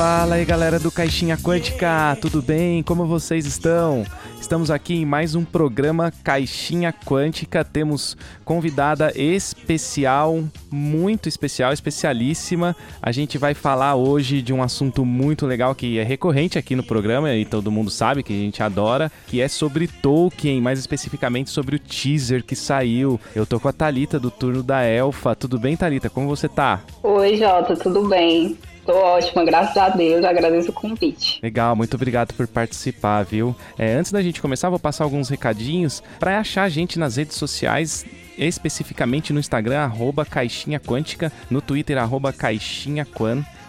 Fala aí galera do Caixinha Quântica, tudo bem? Como vocês estão? Estamos aqui em mais um programa Caixinha Quântica. Temos convidada especial, muito especial, especialíssima. A gente vai falar hoje de um assunto muito legal que é recorrente aqui no programa e todo mundo sabe que a gente adora, que é sobre Tolkien, mais especificamente sobre o teaser que saiu. Eu tô com a Talita do turno da Elfa. Tudo bem, Talita? Como você tá? Oi, Jota, tudo bem? Tô ótima, graças a Deus, agradeço o convite. Legal, muito obrigado por participar, viu? É, antes da gente começar, vou passar alguns recadinhos. Para achar a gente nas redes sociais, especificamente no Instagram, arroba Caixinha Quântica, no Twitter, arroba Caixinha.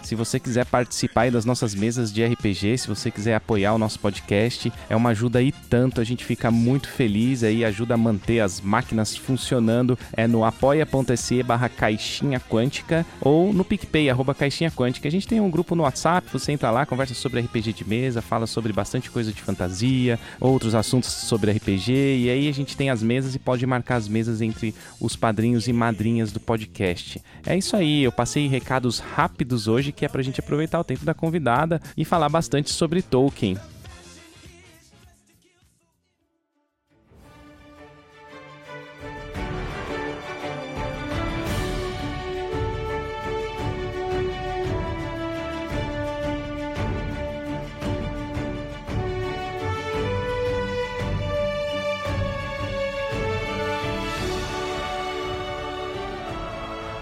Se você quiser participar das nossas mesas de RPG, se você quiser apoiar o nosso podcast, é uma ajuda aí tanto, a gente fica muito feliz aí, ajuda a manter as máquinas funcionando, é no apoia.se barra caixinha quântica ou no PicPay, arroba caixinha quântica. A gente tem um grupo no WhatsApp, você entra lá, conversa sobre RPG de mesa, fala sobre bastante coisa de fantasia, outros assuntos sobre RPG, e aí a gente tem as mesas e pode marcar as mesas entre os padrinhos e madrinhas do podcast. É isso aí, eu passei recados rápidos hoje que é pra gente aproveitar o tempo da convidada e falar bastante sobre Tolkien.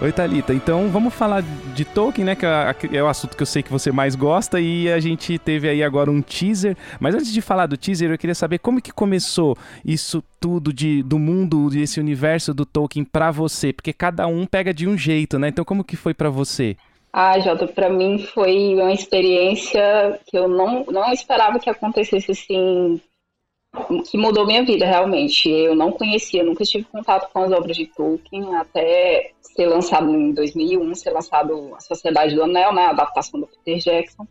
Oi, Thalita. Então vamos falar de Tolkien, né? Que é o assunto que eu sei que você mais gosta. E a gente teve aí agora um teaser. Mas antes de falar do teaser, eu queria saber como que começou isso tudo de, do mundo, desse universo do Tolkien para você. Porque cada um pega de um jeito, né? Então como que foi para você? Ah, Jota, para mim foi uma experiência que eu não, não esperava que acontecesse assim que mudou minha vida realmente. Eu não conhecia, nunca tive contato com as obras de Tolkien até ser lançado em 2001, ser lançado A Sociedade do Anel, né, a adaptação do Peter Jackson.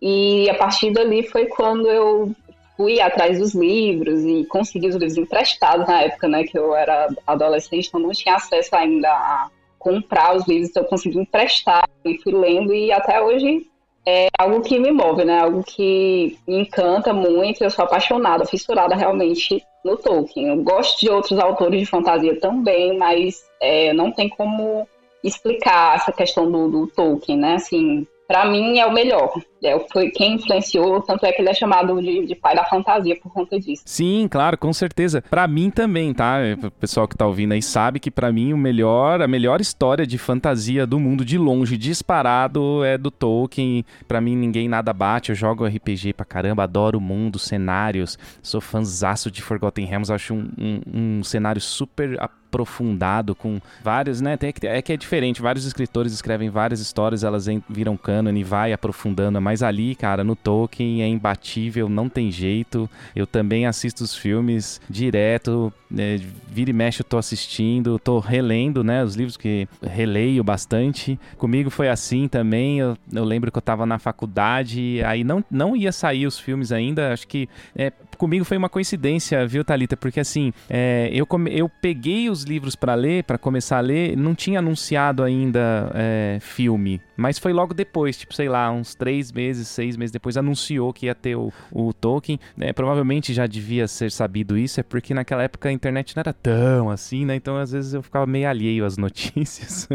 E a partir dali foi quando eu fui atrás dos livros e consegui os livros emprestados na época, né, que eu era adolescente, então não tinha acesso ainda a comprar os livros, então eu consegui emprestar e fui lendo e até hoje é algo que me move, né? Algo que me encanta muito. Eu sou apaixonada, fissurada realmente no Tolkien. Eu gosto de outros autores de fantasia também, mas é, não tem como explicar essa questão do, do Tolkien, né? Assim, para mim é o melhor. É, foi quem influenciou, tanto é que ele é chamado de, de, pai da fantasia por conta disso. Sim, claro, com certeza. Para mim também, tá? O pessoal que tá ouvindo aí sabe que para mim o melhor, a melhor história de fantasia do mundo de longe, disparado, é do Tolkien. Para mim ninguém nada bate. Eu jogo RPG pra caramba, adoro o mundo, cenários. Sou fãzaço de Forgotten Realms, acho um, um, um cenário super aprofundado com vários, né? Tem, é que é diferente, vários escritores escrevem várias histórias, elas viram cânone e vai aprofundando, mas ali, cara, no Tolkien é imbatível, não tem jeito. Eu também assisto os filmes direto, né, vira e mexe eu tô assistindo, tô relendo, né, os livros que releio bastante. Comigo foi assim também, eu, eu lembro que eu tava na faculdade, aí não, não ia sair os filmes ainda, acho que é, comigo foi uma coincidência, viu, Talita? Porque assim, é, eu, eu peguei os livros para ler, para começar a ler, não tinha anunciado ainda é, filme, mas foi logo depois, tipo, sei lá, uns três meses, seis meses depois, anunciou que ia ter o, o Tolkien. É, provavelmente já devia ser sabido isso, é porque naquela época a internet não era tão assim, né? Então às vezes eu ficava meio alheio às notícias.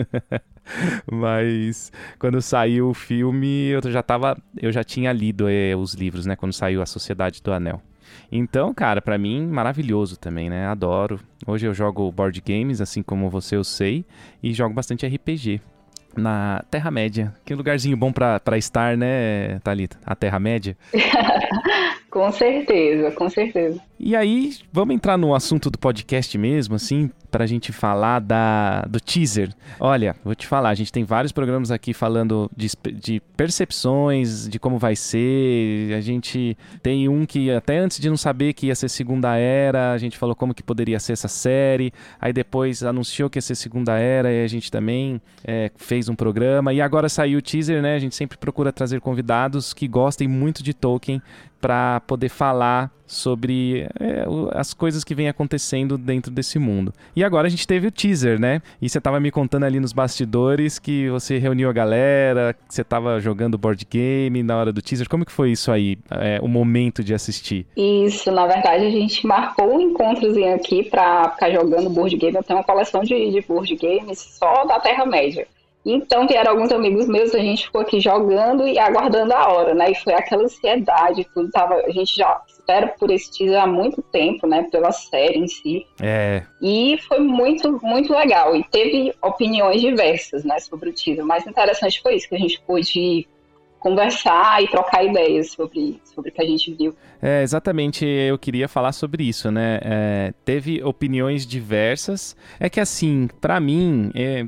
Mas quando saiu o filme, eu já tava. Eu já tinha lido é, os livros, né? Quando saiu A Sociedade do Anel. Então, cara, para mim, maravilhoso também, né? Adoro. Hoje eu jogo board games, assim como você eu sei, e jogo bastante RPG na Terra-média. Que lugarzinho bom para estar, né, Thalita? A Terra-média. com certeza, com certeza. E aí, vamos entrar no assunto do podcast mesmo, assim, pra gente falar da, do teaser. Olha, vou te falar, a gente tem vários programas aqui falando de, de percepções, de como vai ser. A gente tem um que até antes de não saber que ia ser Segunda Era, a gente falou como que poderia ser essa série. Aí depois anunciou que ia ser Segunda Era e a gente também é, fez um programa. E agora saiu o teaser, né? A gente sempre procura trazer convidados que gostem muito de Tolkien para poder falar sobre é, as coisas que vem acontecendo dentro desse mundo. E agora a gente teve o teaser, né? E você tava me contando ali nos bastidores que você reuniu a galera, que você tava jogando board game na hora do teaser. Como que foi isso aí, é, o momento de assistir? Isso, na verdade a gente marcou um encontrozinho aqui pra ficar jogando board game. Eu tenho uma coleção de, de board games só da Terra-média. Então vieram alguns amigos meus, a gente ficou aqui jogando e aguardando a hora, né? E foi aquela ansiedade, tudo tava. A gente já espera por esse teaser há muito tempo, né? Pela série em si. É. E foi muito, muito legal. E teve opiniões diversas, né, sobre o teaser. O mais interessante foi isso, que a gente pôde conversar e trocar ideias sobre, sobre o que a gente viu. É, exatamente, eu queria falar sobre isso, né? É, teve opiniões diversas. É que assim, para mim, é,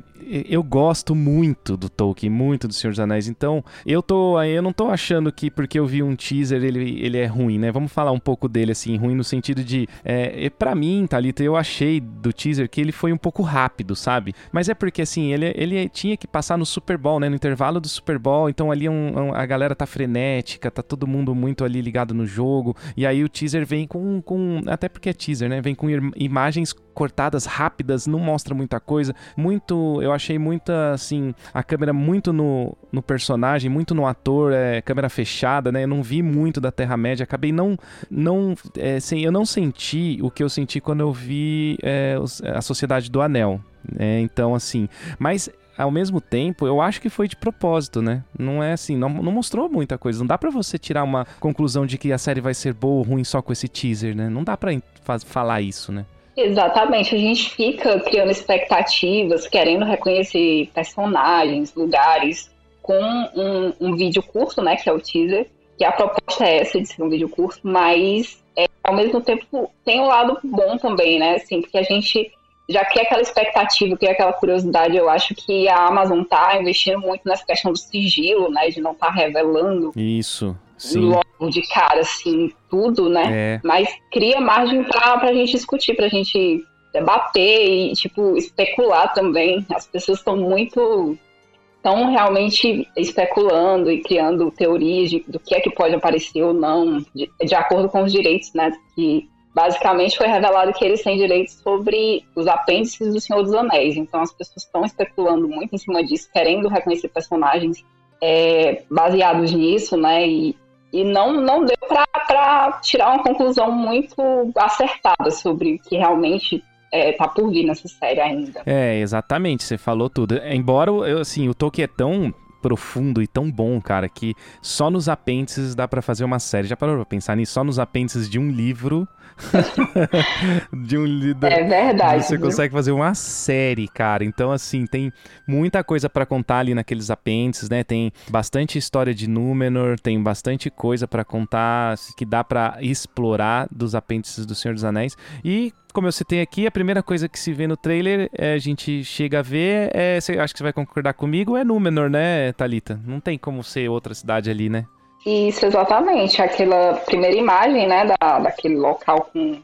eu gosto muito do Tolkien, muito do Senhor dos Anéis. Então, eu tô, eu não tô achando que porque eu vi um teaser ele, ele é ruim, né? Vamos falar um pouco dele assim, ruim no sentido de, é, para mim, Talita, eu achei do teaser que ele foi um pouco rápido, sabe? Mas é porque assim, ele, ele tinha que passar no Super Bowl, né? No intervalo do Super Bowl. Então ali um, um, a galera tá frenética, tá todo mundo muito ali ligado no jogo jogo. E aí o teaser vem com, com até porque é teaser, né? Vem com imagens cortadas rápidas, não mostra muita coisa. Muito, eu achei muita assim, a câmera muito no, no personagem, muito no ator, é, câmera fechada, né? Eu não vi muito da Terra Média, acabei não não é, sem, eu não senti o que eu senti quando eu vi é, a Sociedade do Anel. É, então, assim, mas ao mesmo tempo, eu acho que foi de propósito, né? Não é assim, não, não mostrou muita coisa. Não dá para você tirar uma conclusão de que a série vai ser boa ou ruim só com esse teaser, né? Não dá pra falar isso, né? Exatamente, a gente fica criando expectativas, querendo reconhecer personagens, lugares, com um, um vídeo curto, né, que é o teaser, que a proposta é essa de ser um vídeo curto, mas é, ao mesmo tempo tem um lado bom também, né, assim, porque a gente já que aquela expectativa, que aquela curiosidade, eu acho que a Amazon tá investindo muito nessa questão do sigilo, né, de não estar tá revelando. Isso. Sim. Logo de cara, assim, tudo, né? É. Mas cria margem pra, pra gente discutir, pra gente debater e, tipo, especular também. As pessoas estão muito. estão realmente especulando e criando teorias de, do que é que pode aparecer ou não, de, de acordo com os direitos, né? Que basicamente foi revelado que eles têm direitos sobre os apêndices do Senhor dos Anéis. Então as pessoas estão especulando muito em cima disso, querendo reconhecer personagens é, baseados nisso, né? E, e não, não deu para tirar uma conclusão muito acertada sobre o que realmente é, tá por vir nessa série ainda. É, exatamente, você falou tudo. Embora, eu, assim, o Tolkien é tão profundo e tão bom, cara, que só nos apêndices dá para fazer uma série. Já parou pra pensar nisso? Só nos apêndices de um livro. de um livro. É verdade. Você viu? consegue fazer uma série, cara. Então, assim, tem muita coisa para contar ali naqueles apêndices, né? Tem bastante história de Númenor, tem bastante coisa para contar que dá para explorar dos apêndices do Senhor dos Anéis. E como eu citei aqui, a primeira coisa que se vê no trailer, é, a gente chega a ver, é, cê, acho que você vai concordar comigo, é Númenor, né, Talita? Não tem como ser outra cidade ali, né? Isso, exatamente. Aquela primeira imagem, né, da, daquele local com,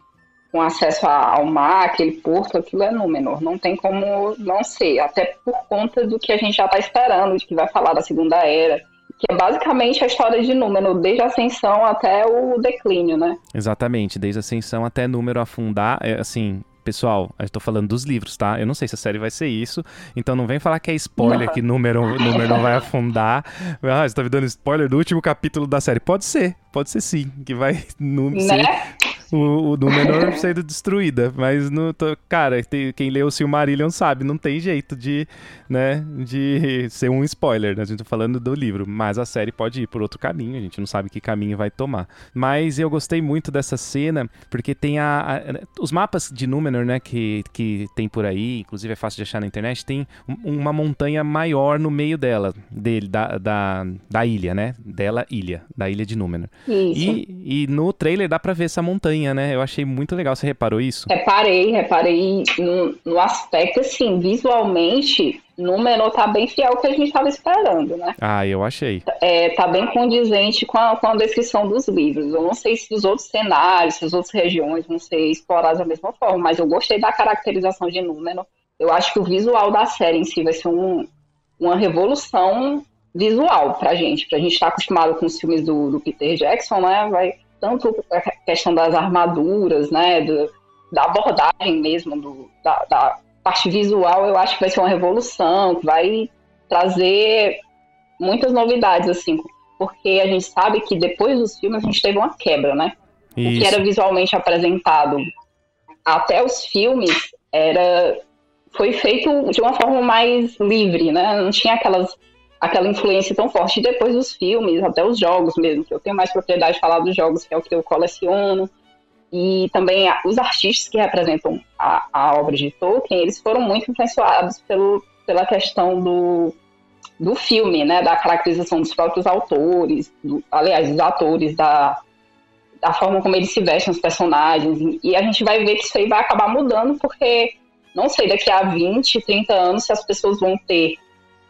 com acesso ao mar, aquele porto, aquilo é Númenor. Não tem como não ser, até por conta do que a gente já está esperando, de que vai falar da Segunda Era, que é basicamente a história de Númenor, desde a ascensão até o declínio, né? Exatamente, desde a ascensão até Númenor afundar, é, assim, pessoal, eu tô falando dos livros, tá? Eu não sei se a série vai ser isso, então não vem falar que é spoiler, não. que número, número não vai afundar. Ah, você tá me dando spoiler do último capítulo da série. Pode ser, pode ser sim, que vai né? ser o, o Númenor sendo destruída. Mas, no, cara, tem, quem leu o Silmarillion sabe, não tem jeito de, né, de ser um spoiler, né? A gente tá falando do livro, mas a série pode ir por outro caminho, a gente não sabe que caminho vai tomar. Mas eu gostei muito dessa cena, porque tem a, a os mapas de Númenor, né, que, que tem por aí, inclusive é fácil de achar na internet, tem uma montanha maior no meio dela, dele, da, da, da ilha, né? Dela, ilha, da ilha de Númenor. Isso. E, e no trailer dá pra ver essa montanha né? Eu achei muito legal. Você reparou isso? Reparei, reparei no, no aspecto, assim, visualmente, Númenor tá bem fiel ao que a gente estava esperando, né? Ah, eu achei. É, tá bem condizente com a, com a descrição dos livros. Eu não sei se os outros cenários, se as outras regiões vão ser exploradas da mesma forma, mas eu gostei da caracterização de Númenor. Eu acho que o visual da série em si vai ser um, uma revolução visual pra gente. Pra gente estar tá acostumado com os filmes do, do Peter Jackson, né? Vai, tanto a questão das armaduras, né, do, da abordagem mesmo, do, da, da, parte visual, eu acho que vai ser uma revolução, que vai trazer muitas novidades, assim, porque a gente sabe que depois dos filmes a gente teve uma quebra, né? Isso. O que era visualmente apresentado até os filmes era foi feito de uma forma mais livre, né? Não tinha aquelas aquela influência tão forte. Depois dos filmes, até os jogos mesmo, que eu tenho mais propriedade de falar dos jogos, que é o que eu coleciono. E também os artistas que representam a, a obra de Tolkien, eles foram muito influenciados pelo, pela questão do, do filme, né? Da caracterização dos próprios autores, do, aliás, dos atores, da, da forma como eles se vestem, os personagens. E a gente vai ver que isso aí vai acabar mudando, porque não sei daqui a 20, 30 anos se as pessoas vão ter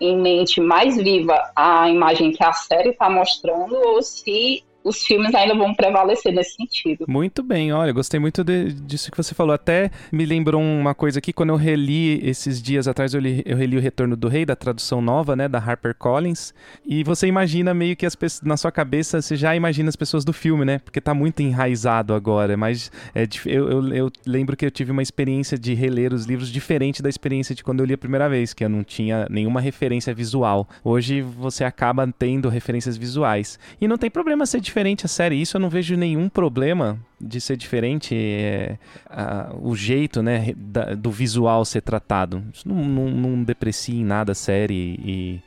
em mente mais viva a imagem que a série está mostrando ou se os filmes ainda vão prevalecer nesse sentido. Muito bem, olha, gostei muito de, disso que você falou. Até me lembrou uma coisa aqui, quando eu reli esses dias atrás, eu, li, eu reli O Retorno do Rei, da tradução nova, né, da Harper Collins, e você imagina meio que as pessoas, na sua cabeça, você já imagina as pessoas do filme, né, porque tá muito enraizado agora, mas é, eu, eu, eu lembro que eu tive uma experiência de reler os livros diferente da experiência de quando eu li a primeira vez, que eu não tinha nenhuma referência visual. Hoje você acaba tendo referências visuais. E não tem problema ser diferente a série. Isso eu não vejo nenhum problema de ser diferente é, a, o jeito né, da, do visual ser tratado. Isso não, não, não deprecia em nada a série e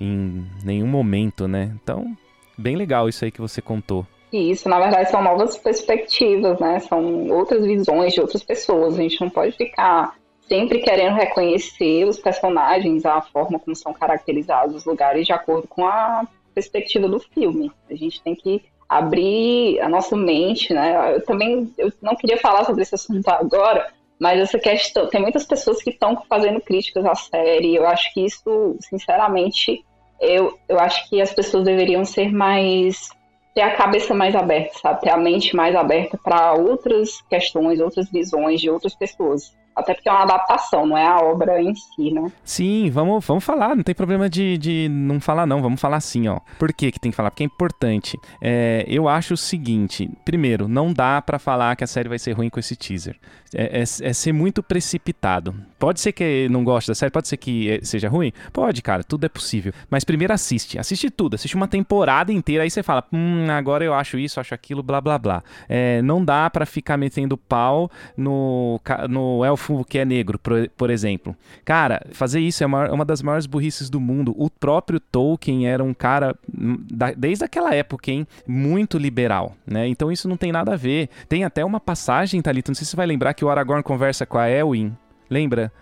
em nenhum momento, né? Então, bem legal isso aí que você contou. Isso, na verdade, são novas perspectivas, né? São outras visões de outras pessoas. A gente não pode ficar sempre querendo reconhecer os personagens, a forma como são caracterizados os lugares de acordo com a perspectiva do filme. A gente tem que abrir a nossa mente, né? Eu também eu não queria falar sobre esse assunto agora, mas essa questão tem muitas pessoas que estão fazendo críticas à série. Eu acho que isso, sinceramente, eu, eu acho que as pessoas deveriam ser mais ter a cabeça mais aberta, sabe? Ter a mente mais aberta para outras questões, outras visões de outras pessoas. Até porque é uma adaptação, não é a obra em si, né? Sim, vamos, vamos falar, não tem problema de, de não falar, não. Vamos falar sim, ó. Por que, que tem que falar? Porque é importante. É, eu acho o seguinte: primeiro, não dá para falar que a série vai ser ruim com esse teaser. É, é, é, ser muito precipitado. Pode ser que não goste da série, pode ser que é, seja ruim? Pode, cara, tudo é possível. Mas primeiro assiste, assiste tudo, assiste uma temporada inteira, aí você fala, hum, agora eu acho isso, acho aquilo, blá blá blá. É, não dá para ficar metendo pau no, no elfo que é negro, por, por exemplo. Cara, fazer isso é uma, uma, das maiores burrices do mundo. O próprio Tolkien era um cara, hum, da, desde aquela época, hein, muito liberal, né? Então isso não tem nada a ver. Tem até uma passagem, Thalita, não sei se você vai lembrar que o Aragorn conversa com a Elwin. Lembra?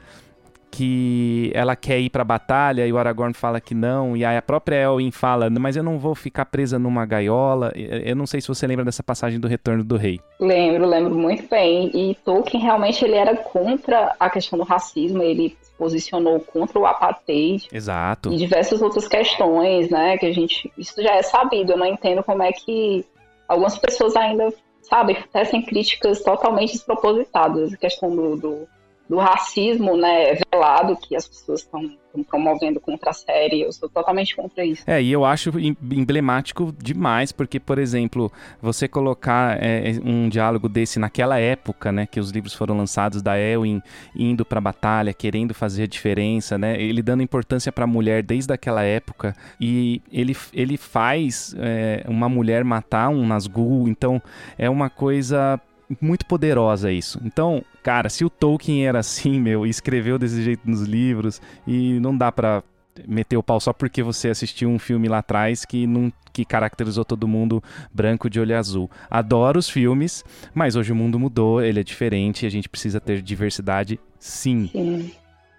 Que ela quer ir pra batalha e o Aragorn fala que não, e aí a própria Elwin fala, mas eu não vou ficar presa numa gaiola. Eu não sei se você lembra dessa passagem do Retorno do Rei. Lembro, lembro muito bem. E Tolkien realmente ele era contra a questão do racismo, ele se posicionou contra o apartheid. Exato. E diversas outras questões, né, que a gente, isso já é sabido, eu não entendo como é que algumas pessoas ainda, sabe, tecem críticas totalmente despropositadas, a questão do, do do racismo né, velado que as pessoas estão promovendo contra a série. Eu sou totalmente contra isso. É, e eu acho emblemático demais, porque, por exemplo, você colocar é, é, um diálogo desse naquela época, né, que os livros foram lançados, da Elwin indo pra batalha, querendo fazer a diferença, né, ele dando importância pra mulher desde aquela época, e ele, ele faz é, uma mulher matar um Nazgûl, então é uma coisa muito poderosa isso. Então, cara, se o Tolkien era assim, meu, e escreveu desse jeito nos livros, e não dá pra meter o pau só porque você assistiu um filme lá atrás que não que caracterizou todo mundo branco de olho azul. Adoro os filmes, mas hoje o mundo mudou, ele é diferente, a gente precisa ter diversidade, sim. Sim.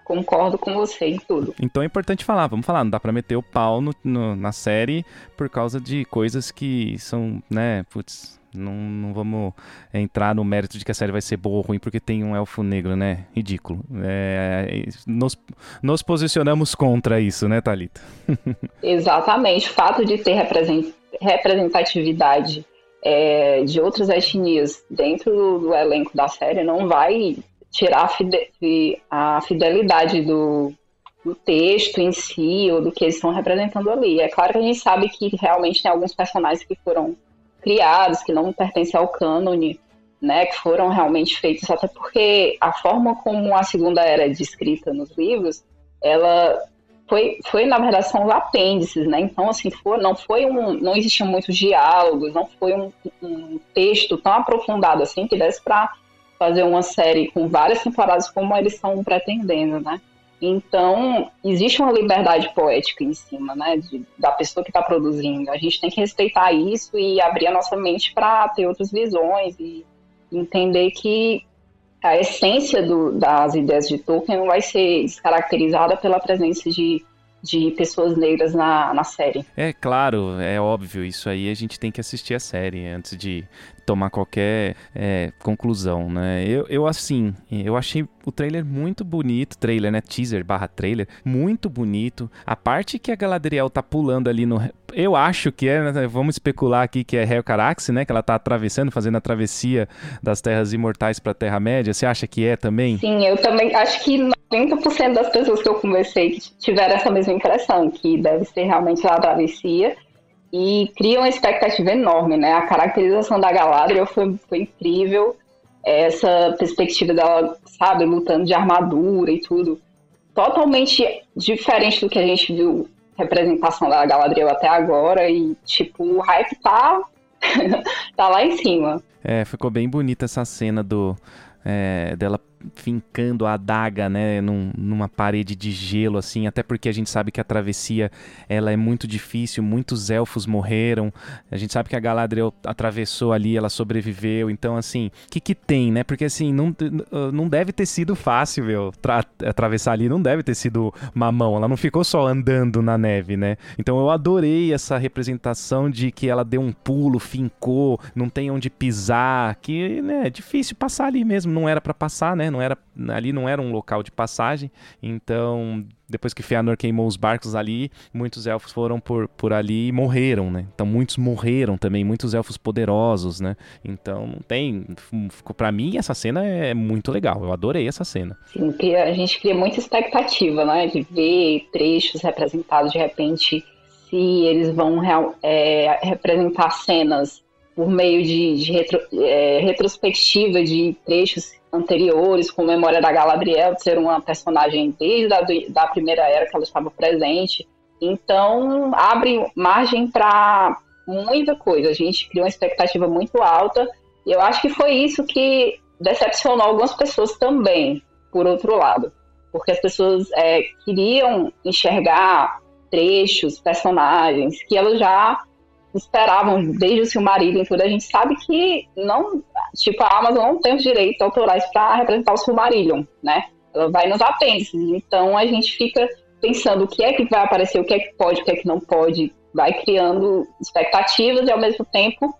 Concordo com você em tudo. Então é importante falar, vamos falar, não dá pra meter o pau no, no, na série por causa de coisas que são, né, putz, não, não vamos entrar no mérito de que a série vai ser boa ou ruim porque tem um elfo negro, né? Ridículo. É, nos, nos posicionamos contra isso, né, Thalita? Exatamente. O fato de ter representatividade é, de outras etnias dentro do, do, elenco da série não vai tirar a, fidelidade do, do texto em si ou do que eles estão representando ali. É claro que a gente sabe que realmente tem alguns personagens que foram criados, que não pertencem ao cânone, né, que foram realmente feitos, até porque a forma como a Segunda Era é descrita nos livros, ela foi, foi na verdade, são os apêndices, né, então, assim, não foi um, não existiam muitos diálogos, não foi um, um texto tão aprofundado assim que desse para fazer uma série com várias temporadas como eles estão pretendendo, né. Então, existe uma liberdade poética em cima, né, de, da pessoa que está produzindo. A gente tem que respeitar isso e abrir a nossa mente para ter outras visões e entender que a essência do, das ideias de Tolkien não vai ser descaracterizada pela presença de, de pessoas negras na, na série. É claro, é óbvio, isso aí a gente tem que assistir a série antes de tomar qualquer é, conclusão, né? Eu, eu, assim, eu achei o trailer muito bonito, trailer, né? Teaser barra trailer, muito bonito. A parte que a Galadriel tá pulando ali no... Eu acho que é, né? vamos especular aqui que é Helcarax, né? Que ela tá atravessando, fazendo a travessia das Terras Imortais pra Terra-média. Você acha que é também? Sim, eu também acho que 90% das pessoas que eu conversei tiveram essa mesma impressão, que deve ser realmente a travessia e cria uma expectativa enorme, né? A caracterização da Galadriel foi, foi incrível, essa perspectiva dela, sabe, lutando de armadura e tudo, totalmente diferente do que a gente viu representação da Galadriel até agora e, tipo, o hype tá, tá lá em cima. É, ficou bem bonita essa cena do é, dela fincando a adaga, né, num, numa parede de gelo, assim, até porque a gente sabe que a travessia, ela é muito difícil, muitos elfos morreram, a gente sabe que a Galadriel atravessou ali, ela sobreviveu, então, assim, o que que tem, né, porque, assim, não, não deve ter sido fácil, meu, atravessar ali, não deve ter sido mamão, ela não ficou só andando na neve, né, então eu adorei essa representação de que ela deu um pulo, fincou, não tem onde pisar, que, né, é difícil passar ali mesmo, não era para passar, né, não era ali não era um local de passagem, então depois que Fëanor queimou os barcos ali, muitos elfos foram por, por ali e morreram, né? Então muitos morreram também, muitos elfos poderosos, né? Então não tem, para mim essa cena é muito legal, eu adorei essa cena. Sim, a gente cria muita expectativa, né? De ver trechos representados de repente se eles vão é, representar cenas por meio de, de retro, é, retrospectiva de trechos anteriores, com memória da Galadriel, de ser uma personagem desde a da primeira era que ela estava presente. Então, abre margem para muita coisa. A gente criou uma expectativa muito alta e eu acho que foi isso que decepcionou algumas pessoas também, por outro lado. Porque as pessoas é, queriam enxergar trechos, personagens que elas já esperavam desde o Silmarillion e tudo, a gente sabe que não, tipo, a Amazon não tem os direitos autorais para representar o Silmarillion, né? Ela vai nos apêndices. Então a gente fica pensando o que é que vai aparecer, o que é que pode, o que é que não pode, vai criando expectativas e ao mesmo tempo,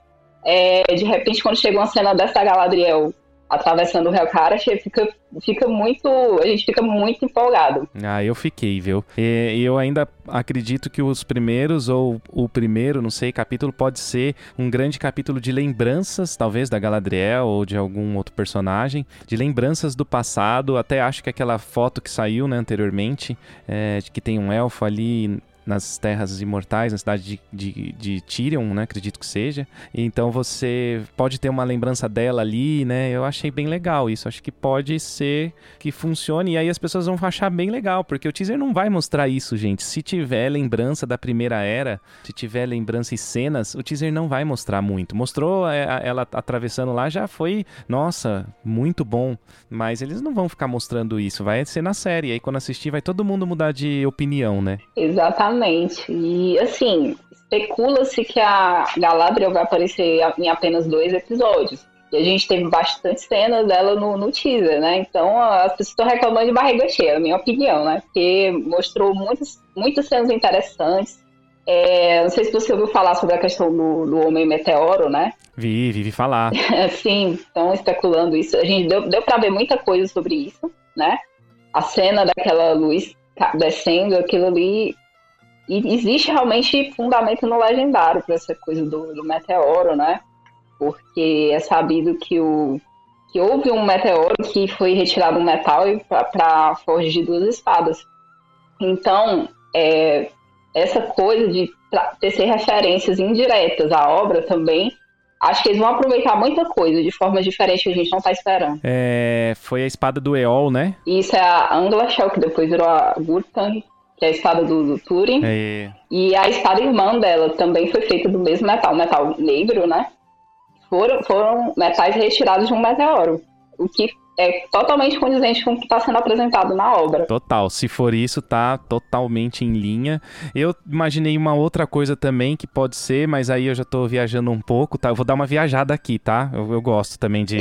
é, de repente, quando chega uma cena dessa Galadriel atravessando o Rio Cara, fica, fica muito. A gente fica muito empolgado. Ah, eu fiquei, viu? E eu ainda acredito que os primeiros, ou o primeiro, não sei, capítulo pode ser um grande capítulo de lembranças, talvez, da Galadriel ou de algum outro personagem, de lembranças do passado. Até acho que aquela foto que saiu, né, anteriormente, é, que tem um elfo ali nas terras imortais, na cidade de, de, de Tyrion, né? Acredito que seja. Então você pode ter uma lembrança dela ali, né? Eu achei bem legal isso. Acho que pode ser que funcione. E aí as pessoas vão achar bem legal, porque o teaser não vai mostrar isso, gente. Se tiver lembrança da primeira era, se tiver lembrança e cenas, o teaser não vai mostrar muito. Mostrou é, ela atravessando lá, já foi, nossa, muito bom. Mas eles não vão ficar mostrando isso. Vai ser na série. Aí quando assistir, vai todo mundo mudar de opinião, né? Exatamente. Exatamente. E assim, especula-se que a Galadriel vai aparecer em apenas dois episódios. E a gente teve bastante cenas dela no, no teaser, né? Então as pessoas estão reclamando de barriga cheia, na minha opinião, né? Porque mostrou muitas, muitas cenas interessantes. É, não sei se você ouviu falar sobre a questão do, do Homem Meteoro, né? Vi, vi, vi falar. Sim, estão especulando isso. A gente deu, deu pra ver muita coisa sobre isso, né? A cena daquela luz descendo, aquilo ali e existe realmente fundamento no legendário para essa coisa do, do, meteoro, né? Porque é sabido que, o, que houve um meteoro que foi retirado um metal para forja de duas espadas. Então, é, essa coisa de tecer referências indiretas à obra também acho que eles vão aproveitar muita coisa de formas diferentes que a gente não tá esperando. É, foi a espada do Eol, né? Isso é a Angla Shell, que depois virou a Gurtan, que é a espada do, do Turing. É. E a espada irmã dela também foi feita do mesmo metal, metal negro, né? Foram, foram metais retirados de um meteoro. O que é totalmente condizente com o que está sendo apresentado na obra. Total. Se for isso, tá totalmente em linha. Eu imaginei uma outra coisa também que pode ser, mas aí eu já tô viajando um pouco, tá? Eu vou dar uma viajada aqui, tá? Eu, eu gosto também de.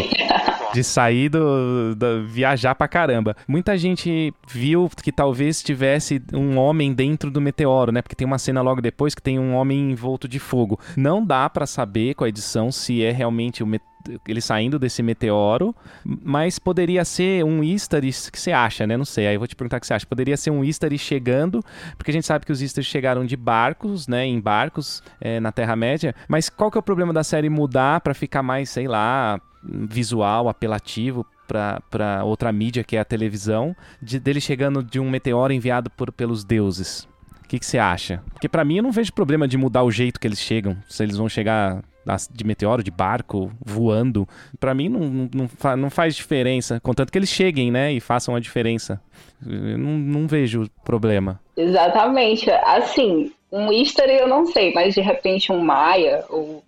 De sair do, do, viajar pra caramba. Muita gente viu que talvez tivesse um homem dentro do meteoro, né? Porque tem uma cena logo depois que tem um homem envolto de fogo. Não dá para saber com a edição se é realmente o meteoro ele saindo desse meteoro, mas poderia ser um Easter que você acha, né? Não sei. Aí eu vou te perguntar o que você acha. Poderia ser um Easter chegando, porque a gente sabe que os Easter chegaram de barcos, né? Em barcos é, na Terra-média. Mas qual que é o problema da série mudar para ficar mais, sei lá, visual, apelativo para outra mídia que é a televisão, de, dele chegando de um meteoro enviado por, pelos deuses? O que, você acha? Porque para mim eu não vejo problema de mudar o jeito que eles chegam. Se eles vão chegar de meteoro, de barco, voando. para mim não, não, não, faz diferença. Contanto que eles cheguem, né? E façam a diferença. Eu não, não vejo problema. Exatamente. Assim, um easter eu não sei, mas de repente um maia ou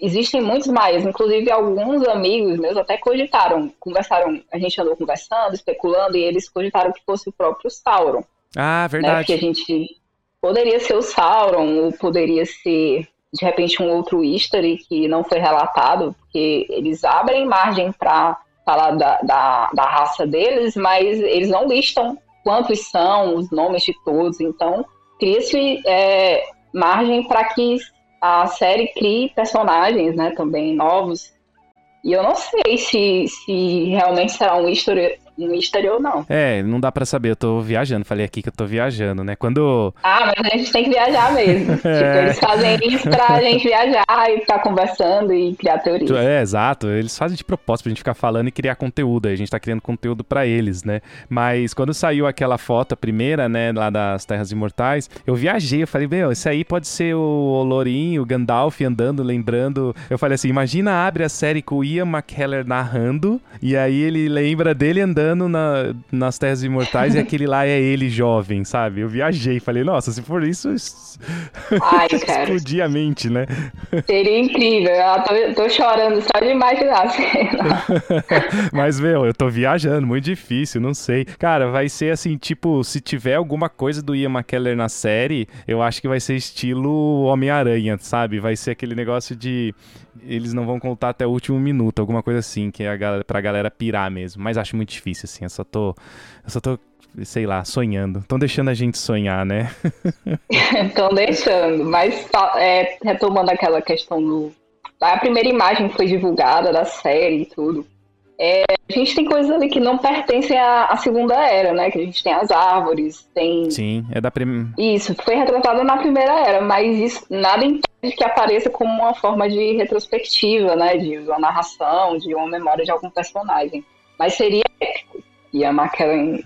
existem muitos maias, inclusive alguns amigos meus até cogitaram, conversaram, a gente andou conversando, especulando, e eles cogitaram que fosse o próprio Sauron. Ah, né? verdade. Né? Porque a gente poderia ser o Sauron, ou poderia ser de repente um outro history que não foi relatado, porque eles abrem margem para falar da, da, da, raça deles, mas eles não listam quantos são, os nomes de todos, então cria-se é, margem para que a série crie personagens né, também novos. E eu não sei se, se realmente será um history mystery ou não. É, não dá para saber, eu tô viajando, falei aqui que eu tô viajando, né? Quando. Ah, mas a gente tem que viajar mesmo. é. Tipo, eles fazem isso pra gente viajar e ficar conversando e criar teorias. É, exato. Eles fazem de propósito pra gente ficar falando e criar conteúdo. A gente tá criando conteúdo para eles, né? Mas quando saiu aquela foto, a primeira, né, lá das Terras Imortais, eu viajei, eu falei, meu, isso aí pode ser o Lourinho, o Gandalf andando, lembrando. Eu falei assim, imagina abre a série com o Ian McKellar narrando, e aí ele lembra dele andando andando na, nas Terras Imortais e aquele lá é ele jovem, sabe? Eu viajei, falei, nossa, se for isso, Ai, explodir a mente, né? Seria incrível, eu tô, tô chorando só de imaginar a cena. Mas, meu, eu tô viajando, muito difícil, não sei. Cara, vai ser assim, tipo, se tiver alguma coisa do Ian McKellar na série, eu acho que vai ser estilo Homem-Aranha, sabe? Vai ser aquele negócio de eles não vão contar até o último minuto, alguma coisa assim, que é a galera, pra galera pirar mesmo. Mas acho muito difícil, assim. Eu só tô. Eu só tô, sei lá, sonhando. Estão deixando a gente sonhar, né? Estão deixando. Mas é, retomando aquela questão do. A primeira imagem que foi divulgada da série e tudo. É, a gente tem coisas ali que não pertencem à, à, segunda era, né? Que a gente tem as árvores, tem. Sim, é da primeira. Isso, foi retratado na primeira era, mas isso nada impede que apareça como uma forma de retrospectiva, né? De uma narração, de uma memória de algum personagem. Mas seria épico. E a McKellen,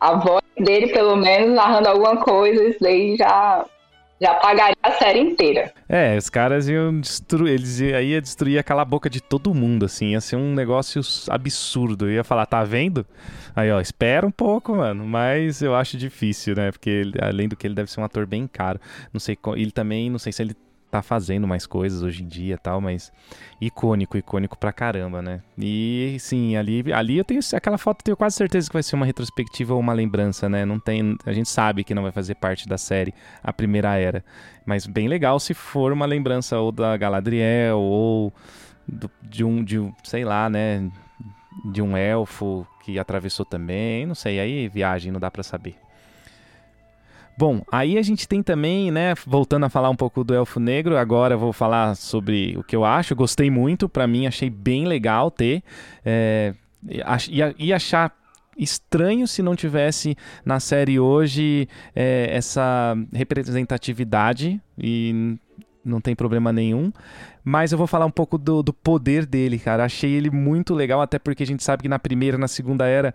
a voz dele, pelo menos, narrando alguma coisa, isso daí já já pagaria a série inteira. É, os caras iam destruir, eles iam, ia destruir aquela boca de todo mundo, assim, ia ser um negócio absurdo. Eu ia falar, tá vendo? Aí, ó, espera um pouco, mano, mas eu acho difícil, né? Porque ele, além do que ele deve ser um ator bem caro. Não sei, ele também, não sei se ele tá fazendo mais coisas hoje em dia tal, mas icônico, icônico pra caramba, né? E sim, ali, ali eu tenho aquela foto, tenho quase certeza que vai ser uma retrospectiva ou uma lembrança, né? Não tem, a gente sabe que não vai fazer parte da série a primeira era, mas bem legal se for uma lembrança ou da Galadriel ou do, de um de sei lá, né, de um elfo que atravessou também, não sei, aí viagem não dá para saber. Bom, aí a gente tem também, né, voltando a falar um pouco do Elfo Negro, agora vou falar sobre o que eu acho. Gostei muito, para mim achei bem legal ter. É, e achar estranho se não tivesse na série hoje é, essa representatividade e não tem problema nenhum. Mas eu vou falar um pouco do, do, poder dele, cara. Achei ele muito legal, até porque a gente sabe que na primeira na segunda era.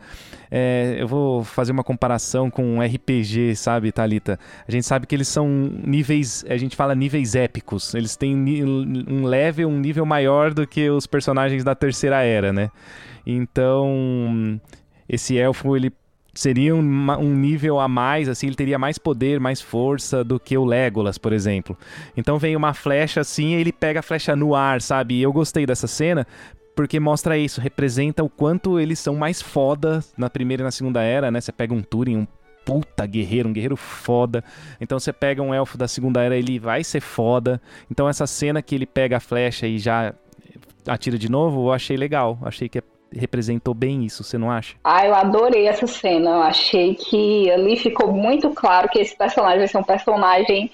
É, eu vou fazer uma comparação com um RPG, sabe, Thalita? A gente sabe que eles são níveis. A gente fala níveis épicos. Eles têm um level, um nível maior do que os personagens da terceira era, né? Então. Esse elfo, ele seria um, um, nível a mais, assim, ele teria mais poder, mais força do que o Legolas, por exemplo. Então vem uma flecha assim ele pega a flecha no ar, sabe? E eu gostei dessa cena porque mostra isso, representa o quanto eles são mais foda na primeira e na segunda era, né? Você pega um Túrin, um puta guerreiro, um guerreiro foda. Então você pega um elfo da segunda era, ele vai ser foda. Então essa cena que ele pega a flecha e já atira de novo, eu achei legal. Achei que é representou bem isso, você não acha? Ah, eu adorei essa cena. Eu achei que ali ficou muito claro que esse personagem vai ser um personagem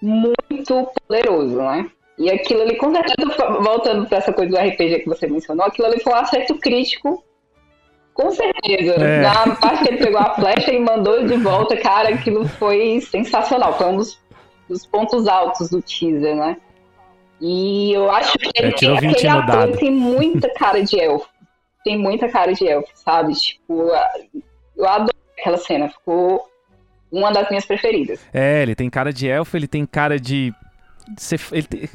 muito poderoso, né? E aquilo ali, com certeza, voltando para essa coisa do RPG que você mencionou, aquilo ali foi um acerto crítico. Com certeza. É. Na parte que ele pegou a flecha e mandou de volta, cara, aquilo foi sensacional. Foi um dos, dos pontos altos do teaser, né? E eu acho que é, ele, aquele ator tem muita cara de elfo tem muita cara de elfo, sabe? Tipo, eu adoro aquela cena, ficou uma das minhas preferidas. É, ele tem cara de elfo, ele tem cara de Ser,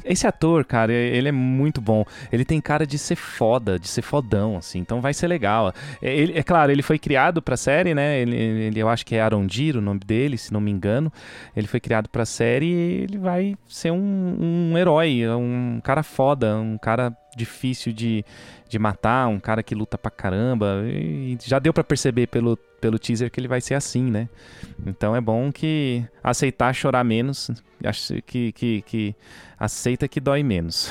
esse ator, cara, ele é muito bom. Ele tem cara de ser foda, de ser fodão, assim. Então vai ser legal. É, ele, é claro, ele foi criado pra série, né? Ele, ele, eu acho que é Arondir o nome dele, se não me engano. Ele foi criado pra série e ele vai ser um, um herói, um cara foda, um cara difícil de, de matar, um cara que luta pra caramba. E já deu para perceber pelo, pelo teaser que ele vai ser assim, né? Então é bom que aceitar chorar menos, acho que, que, que aceita que dói menos.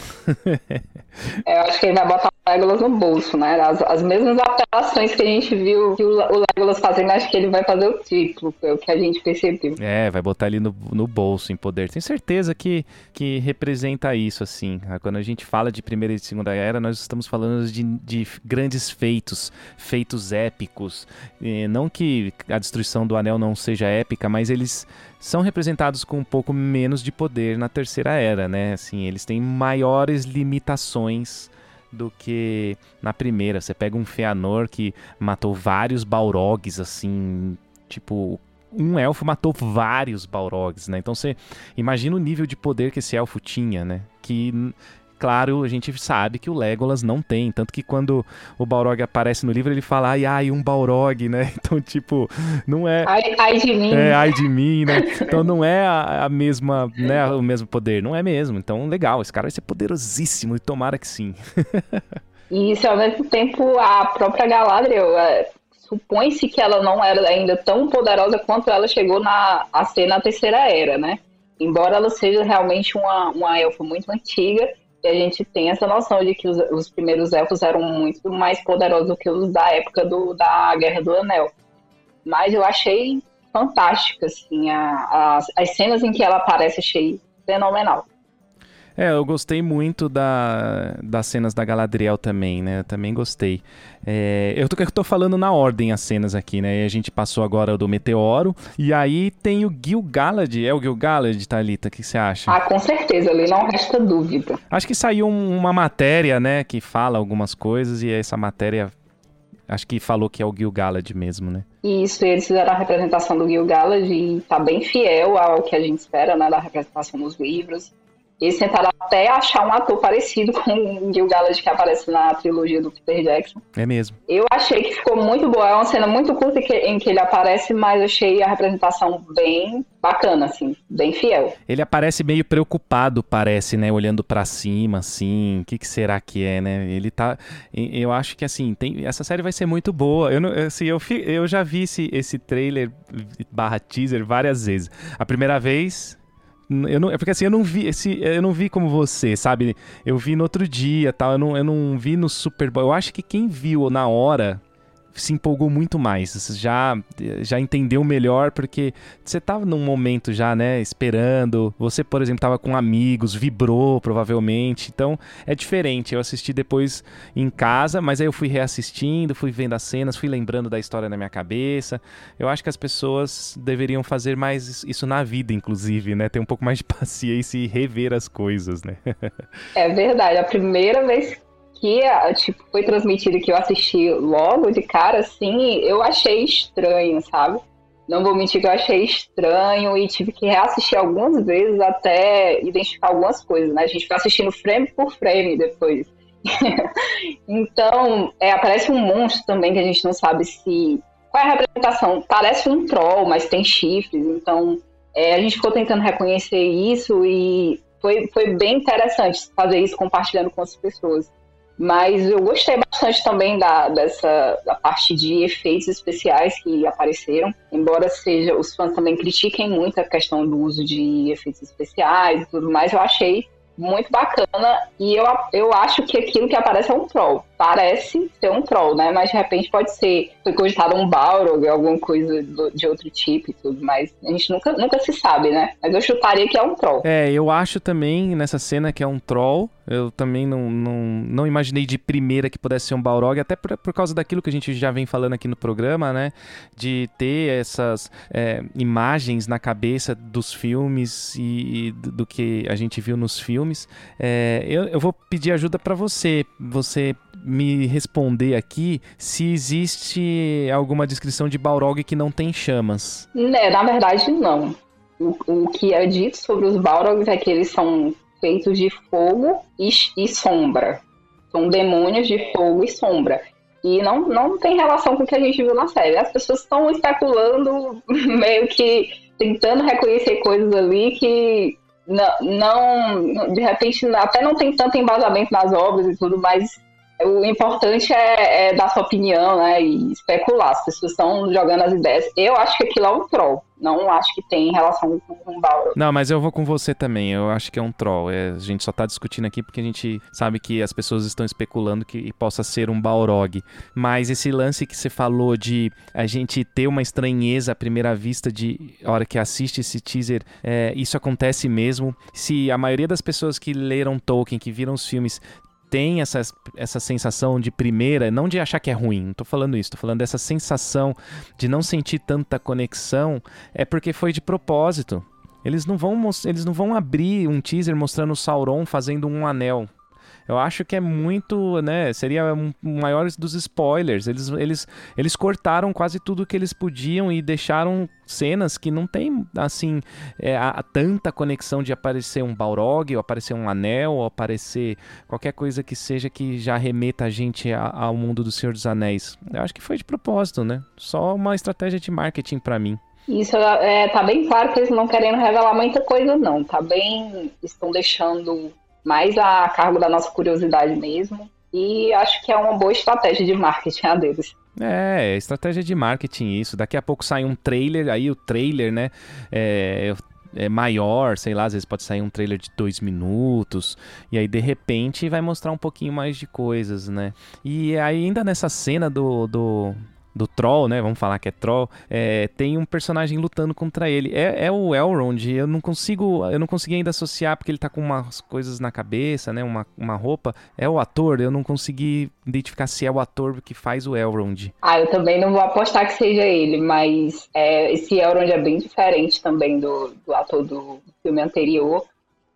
é, eu acho que ele vai botar o Legolas no bolso, né? As, as mesmas apelações que a gente viu que o, o Legolas fazendo, acho que ele vai fazer o triplo, foi o que a gente percebeu. É, vai botar ali no, no bolso em poder. Tenho certeza que, que representa isso, assim. Quando a gente fala de Primeira e Segunda Era, nós estamos falando de, de grandes feitos, feitos épicos. E não que a destruição do Anel não seja épica, mas eles são representados com um pouco menos de poder na Terceira Era, né? Assim, eles têm maiores limitações do que na primeira. Você pega um Feanor que matou vários Balrogs, assim, tipo, um elfo matou vários Balrogs, né? Então você imagina o nível de poder que esse elfo tinha, né? Que claro, a gente sabe que o Legolas não tem. Tanto que quando o Balrog aparece no livro, ele fala, ai, ai, um Balrog, né? Então, tipo, não é. Ai, ai de mim. É, ai de mim, né? Então não é a, a, mesma, né? O mesmo poder. Não é mesmo. Então, legal, esse cara vai ser poderosíssimo e tomara que sim. e isso, ao mesmo tempo, a própria Galadriel. É, supõe-se que ela não era ainda tão poderosa quanto ela chegou na, a ser na Terceira Era, né? Embora ela seja realmente uma, uma elfa muito antiga, e a gente tem essa noção de que os, os, primeiros elfos eram muito mais poderosos que os da época do, da Guerra do Anel. Mas eu achei fantástica, assim, a, as, as cenas em que ela aparece, achei fenomenal. É, eu gostei muito da, das cenas da Galadriel também, né? Eu também gostei. É, eu, tô, eu tô falando na ordem as cenas aqui, né? E a gente passou agora do Meteoro. E aí tem o Gil-galad. É o Gil-galad, Thalita? O que você acha? Ah, com certeza. Ali não resta dúvida. Acho que saiu uma matéria, né? Que fala algumas coisas. E essa matéria Acho que falou que é o Gil-galad mesmo, né? Isso, eles fizeram a representação do Gil-galad e tá bem fiel ao que a gente espera, né, da representação nos livros. Eles tentaram até achar um ator parecido com o Gil Galad que aparece na trilogia do Peter Jackson. É mesmo. Eu achei que ficou muito boa. É uma cena muito curta em que ele aparece, mas achei a representação bem bacana, assim, bem fiel. Ele aparece meio preocupado, parece, né? Olhando para cima, assim. O que, que, será que é, né? Ele tá. Eu acho que, assim, tem... essa série vai ser muito boa. Eu, não, assim, eu, eu já vi esse, esse trailer barra teaser várias vezes. A primeira vez eu não, é porque assim, eu não vi esse, eu não vi como você, sabe? Eu vi no outro dia, tal, eu não, eu não vi no Super Bowl. Eu acho que quem viu na hora se empolgou muito mais, já, já entendeu melhor, porque você tava num momento já, né, esperando. Você, por exemplo, tava com amigos, vibrou provavelmente. Então é diferente. Eu assisti depois em casa, mas aí eu fui reassistindo, fui vendo as cenas, fui lembrando da história na minha cabeça. Eu acho que as pessoas deveriam fazer mais isso na vida, inclusive, né? Ter um pouco mais de paciência e rever as coisas, né? é verdade. A primeira vez que tipo, foi transmitido que eu assisti logo de cara, assim, eu achei estranho, sabe? Não vou mentir que eu achei estranho e tive que reassistir algumas vezes até identificar algumas coisas, né? A gente foi assistindo frame por frame depois. então, é, aparece um monstro também que a gente não sabe se. Qual é a representação? Parece um troll, mas tem chifres. Então, é, a gente ficou tentando reconhecer isso e foi, foi bem interessante fazer isso compartilhando com as pessoas. Mas eu gostei bastante também da, dessa da parte de efeitos especiais que apareceram. Embora seja os fãs também critiquem muito a questão do uso de efeitos especiais e tudo mais, eu achei muito bacana e eu, eu acho que aquilo que aparece é um troll. Parece ser um troll, né? Mas de repente pode ser, foi cogitado um Balrog, alguma coisa do, de outro tipo e tudo, mas a gente nunca, nunca se sabe, né? Mas eu chutaria que é um troll. É, eu acho também nessa cena que é um troll. Eu também não, não, não imaginei de primeira que pudesse ser um Balrog, até por, por causa daquilo que a gente já vem falando aqui no programa, né? De ter essas é, imagens na cabeça dos filmes e, e, do que a gente viu nos filmes. É, eu, eu vou pedir ajuda para você. Você me responder aqui se existe alguma descrição de Balrog que não tem chamas. É, na verdade, não. O, o que é dito sobre os Balrogs é que eles são feitos de fogo e, e sombra. São demônios de fogo e sombra. E não, não tem relação com o que a gente viu na série. As pessoas estão especulando, meio que tentando reconhecer coisas ali que não, não, de repente, até não tem tanto embasamento nas obras e tudo, mas o importante é, é, dar sua opinião, né? E especular. As pessoas estão jogando as ideias. Eu acho que aquilo é um troll. Não acho que tem relação com o Balrog. Não, mas eu vou com você também. Eu acho que é um troll. É, a gente só tá discutindo aqui porque a gente sabe que as pessoas estão especulando que possa ser um Balrog. Mas esse lance que você falou de a gente ter uma estranheza à primeira vista de hora que assiste esse teaser, é, isso acontece mesmo. Se a maioria das pessoas que leram Tolkien, que viram os filmes, tem essa, essa sensação de primeira, não de achar que é ruim, não tô falando isso, tô falando dessa sensação de não sentir tanta conexão, é porque foi de propósito. Eles não vão, eles não vão abrir um teaser mostrando o Sauron fazendo um anel. Eu acho que é muito, né? Seria um maior dos spoilers. Eles, eles, eles cortaram quase tudo que eles podiam e deixaram cenas que não tem, assim, é, a, a tanta conexão de aparecer um Balrog, ou aparecer um anel, ou aparecer qualquer coisa que seja que já remeta a gente ao mundo do Senhor dos Anéis. Eu acho que foi de propósito, né? Só uma estratégia de marketing para mim. Isso é, tá bem claro que eles não querendo revelar muita coisa, não. Tá bem. Estão deixando mais a cargo da nossa curiosidade mesmo. E acho que é uma boa estratégia de marketing a deles. É, estratégia de marketing isso. Daqui a pouco sai um trailer, aí o trailer, né? É, é maior, sei lá, às vezes pode sair um trailer de dois minutos, e aí de repente vai mostrar um pouquinho mais de coisas, né? E ainda nessa cena do, do, do Troll, né? Vamos falar que é Troll. É, tem um personagem lutando contra ele. É, é, o Elrond. Eu não consigo, eu não consegui ainda associar porque ele tá com umas coisas na cabeça, né? Uma, uma roupa. É o ator. Eu não consegui identificar se é o ator que faz o Elrond. Ah, eu também não vou apostar que seja ele, mas é, esse Elrond é bem diferente também do, do ator do filme anterior.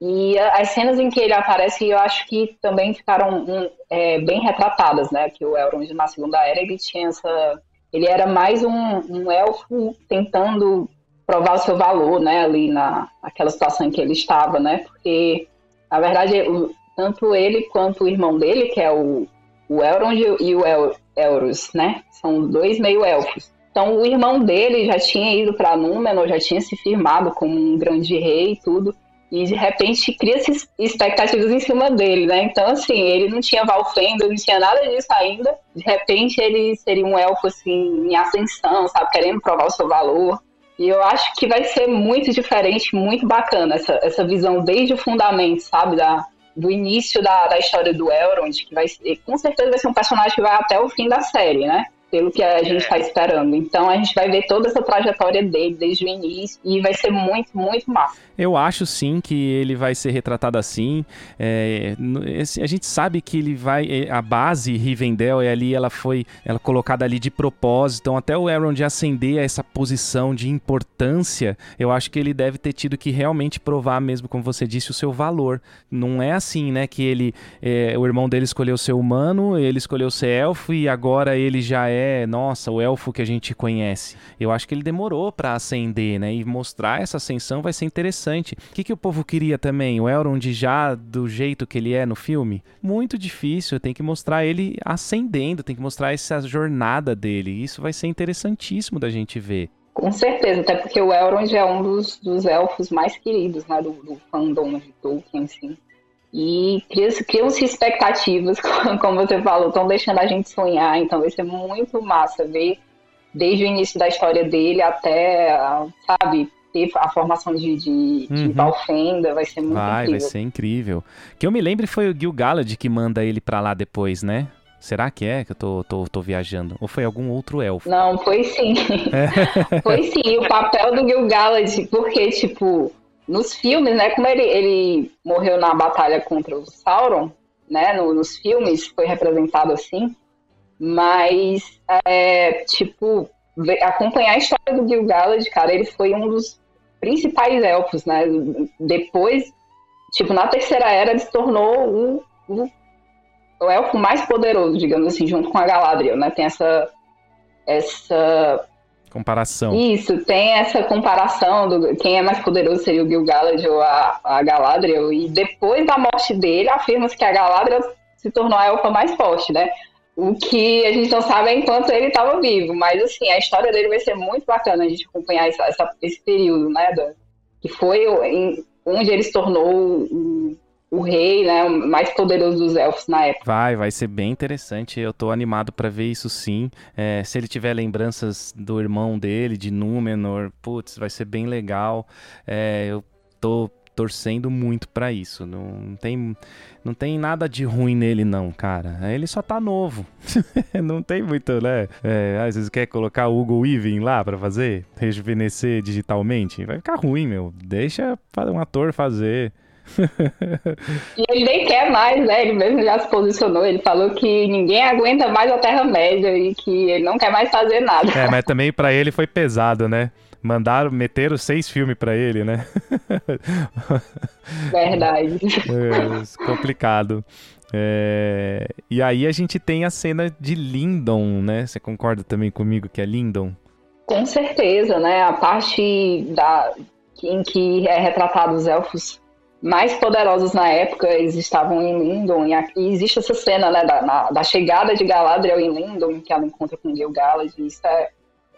E as cenas em que ele aparece, eu acho que também ficaram um, é, bem retratadas, né? Que o Elrond na Segunda Era ele tinha essa ele era mais um, um elfo tentando provar o seu valor, né, ali na aquela situação em que ele estava, né, porque na verdade o, tanto ele quanto o irmão dele, que é o, o Elrond e o El, Elros, né, são dois meio elfos. Então o irmão dele já tinha ido para Númenor, já tinha se firmado como um grande rei e tudo, e de repente cria-se expectativas em cima dele, né? Então, assim, ele não tinha Valfenda, não tinha nada disso ainda. De repente, ele seria um elfo, assim, em ascensão, sabe? Querendo provar o seu valor. E eu acho que vai ser muito diferente, muito bacana essa, essa visão desde o fundamento, sabe? Da, do início da, da história do Elrond, que vai ser, com certeza vai ser um personagem que vai até o fim da série, né? Pelo que a gente está esperando. Então a gente vai ver toda essa trajetória dele desde o início e vai ser muito, muito massa. Eu acho sim que ele vai ser retratado assim. É, a gente sabe que ele vai. É, a base Rivendell é ali, ela foi ela colocada ali de propósito. Então, até o Aaron de ascender a essa posição de importância, eu acho que ele deve ter tido que realmente provar mesmo, como você disse, o seu valor. Não é assim, né? Que ele. É, o irmão dele escolheu ser humano, ele escolheu ser elfo e agora ele já é, nossa, o elfo que a gente conhece. Eu acho que ele demorou para ascender, né? E mostrar essa ascensão vai ser interessante interessante. O que, que o povo queria também? O Elrond já do jeito que ele é no filme? Muito difícil, tem que mostrar ele ascendendo, tem que mostrar essa jornada dele. Isso vai ser interessantíssimo da gente ver. Com certeza, até porque o Elrond é um dos, dos elfos mais queridos né, do, do fandom de Tolkien, assim. E criam-se expectativas, como você falou, estão deixando a gente sonhar, então vai ser muito massa ver desde o início da história dele até, sabe, ter a formação de, de, uhum. de Valfenda, vai ser muito vai, incrível. Vai ser incrível. Que eu me lembre foi o Gil Galad que manda ele pra lá depois, né? Será que é que eu tô, tô, tô viajando? Ou foi algum outro elfo? Não, foi sim. É. foi sim, o papel do Gil Galad, porque, tipo, nos filmes, né, como ele, ele morreu na batalha contra o Sauron, né, no, nos filmes foi representado assim, mas, é, tipo, acompanhar a história do Gil Galad, cara, ele foi um dos principais elfos, né? Depois, tipo, na Terceira Era, ele se tornou o, o, o elfo mais poderoso, digamos assim, junto com a Galadriel, né? Tem essa essa comparação. Isso, tem essa comparação do quem é mais poderoso seria o Gil-galad ou a, a Galadriel, e depois da morte dele, afirma-se que a Galadriel se tornou a elfa mais forte, né? O que a gente não sabe é enquanto ele estava vivo, mas assim, a história dele vai ser muito bacana a gente acompanhar essa, essa, esse período, né? Da, que foi em, onde ele se tornou o, rei, né, o mais poderoso dos elfos na época. Vai, vai ser bem interessante. Eu tô animado para ver isso sim. É, se ele tiver lembranças do irmão dele, de Númenor, putz, vai ser bem legal. É, eu tô torcendo muito para isso. Não tem, não tem nada de ruim nele, não, cara. Ele só tá novo. não tem muito, né? É, às vezes quer colocar o Hugo Weaving lá para fazer, rejuvenescer digitalmente. Vai ficar ruim, meu. Deixa um ator fazer. e ele nem quer mais, né? Ele mesmo já se posicionou. Ele falou que ninguém aguenta mais a Terra-média e que ele não quer mais fazer nada. É, mas também para ele foi pesado, né? mandaram, meteram seis filmes para ele, né? Verdade. É, complicado. É... E aí a gente tem a cena de Lindon, né? Você concorda também comigo que é Lindon? Com certeza, né? A parte da... em que é retratado os elfos mais poderosos na época, eles estavam em Lindon, e, aqui, existe essa cena, né, da, na, da chegada de Galadriel em Lindon, que ela encontra com Gil-galad, e isso é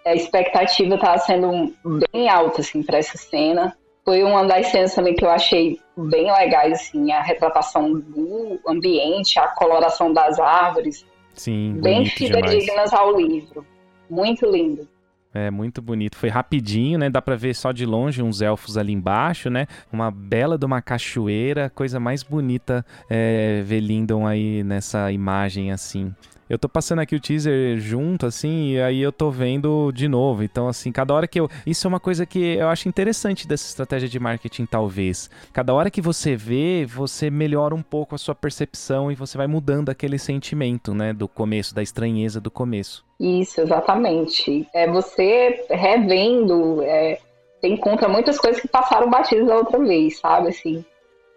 a expectativa estava sendo bem alta, assim, para essa cena. Foi uma das cenas também que eu achei bem legais, assim, a retratação do ambiente, a coloração das árvores. Sim, bem fidedignas ao livro. Muito lindo. É muito bonito. Foi rapidinho, né? Dá pra ver só de longe uns elfos ali embaixo, né? Uma bela de uma cachoeira, coisa mais bonita é, ver Lindon aí nessa imagem assim. Eu tô passando aqui o teaser junto, assim, e aí eu tô vendo de novo. Então, assim, cada hora que eu. Isso é uma coisa que eu acho interessante dessa estratégia de marketing, talvez. Cada hora que você vê, você melhora um pouco a sua percepção e você vai mudando aquele sentimento, né? Do começo, da estranheza do começo. Isso, exatamente. É você revendo, é, você encontra muitas coisas que passaram batidas da outra vez, sabe? Assim,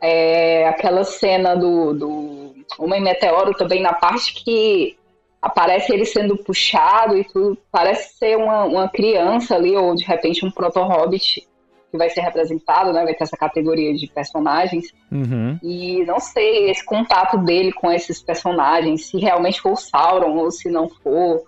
é, aquela cena do, do Homem Meteoro também na parte que aparece ele sendo puxado e tudo. Parece ser uma, uma criança ali, ou de repente um proto-hobbit que vai ser representado, né? Vai ter essa categoria de personagens. Uhum. E não sei, esse contato dele com esses personagens, se realmente for o Sauron ou se não for.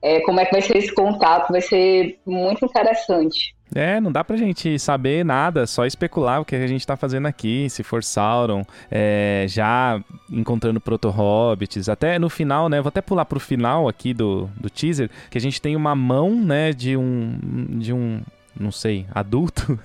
É, como é que vai ser esse contato? Vai ser muito interessante. É, não dá pra gente saber nada, só especular o que a gente tá fazendo aqui, se for Sauron, é, já encontrando proto-hobbits, até no final, né, vou até pular pro final aqui do, do teaser, que a gente tem uma mão, né, de um, de um não sei, adulto,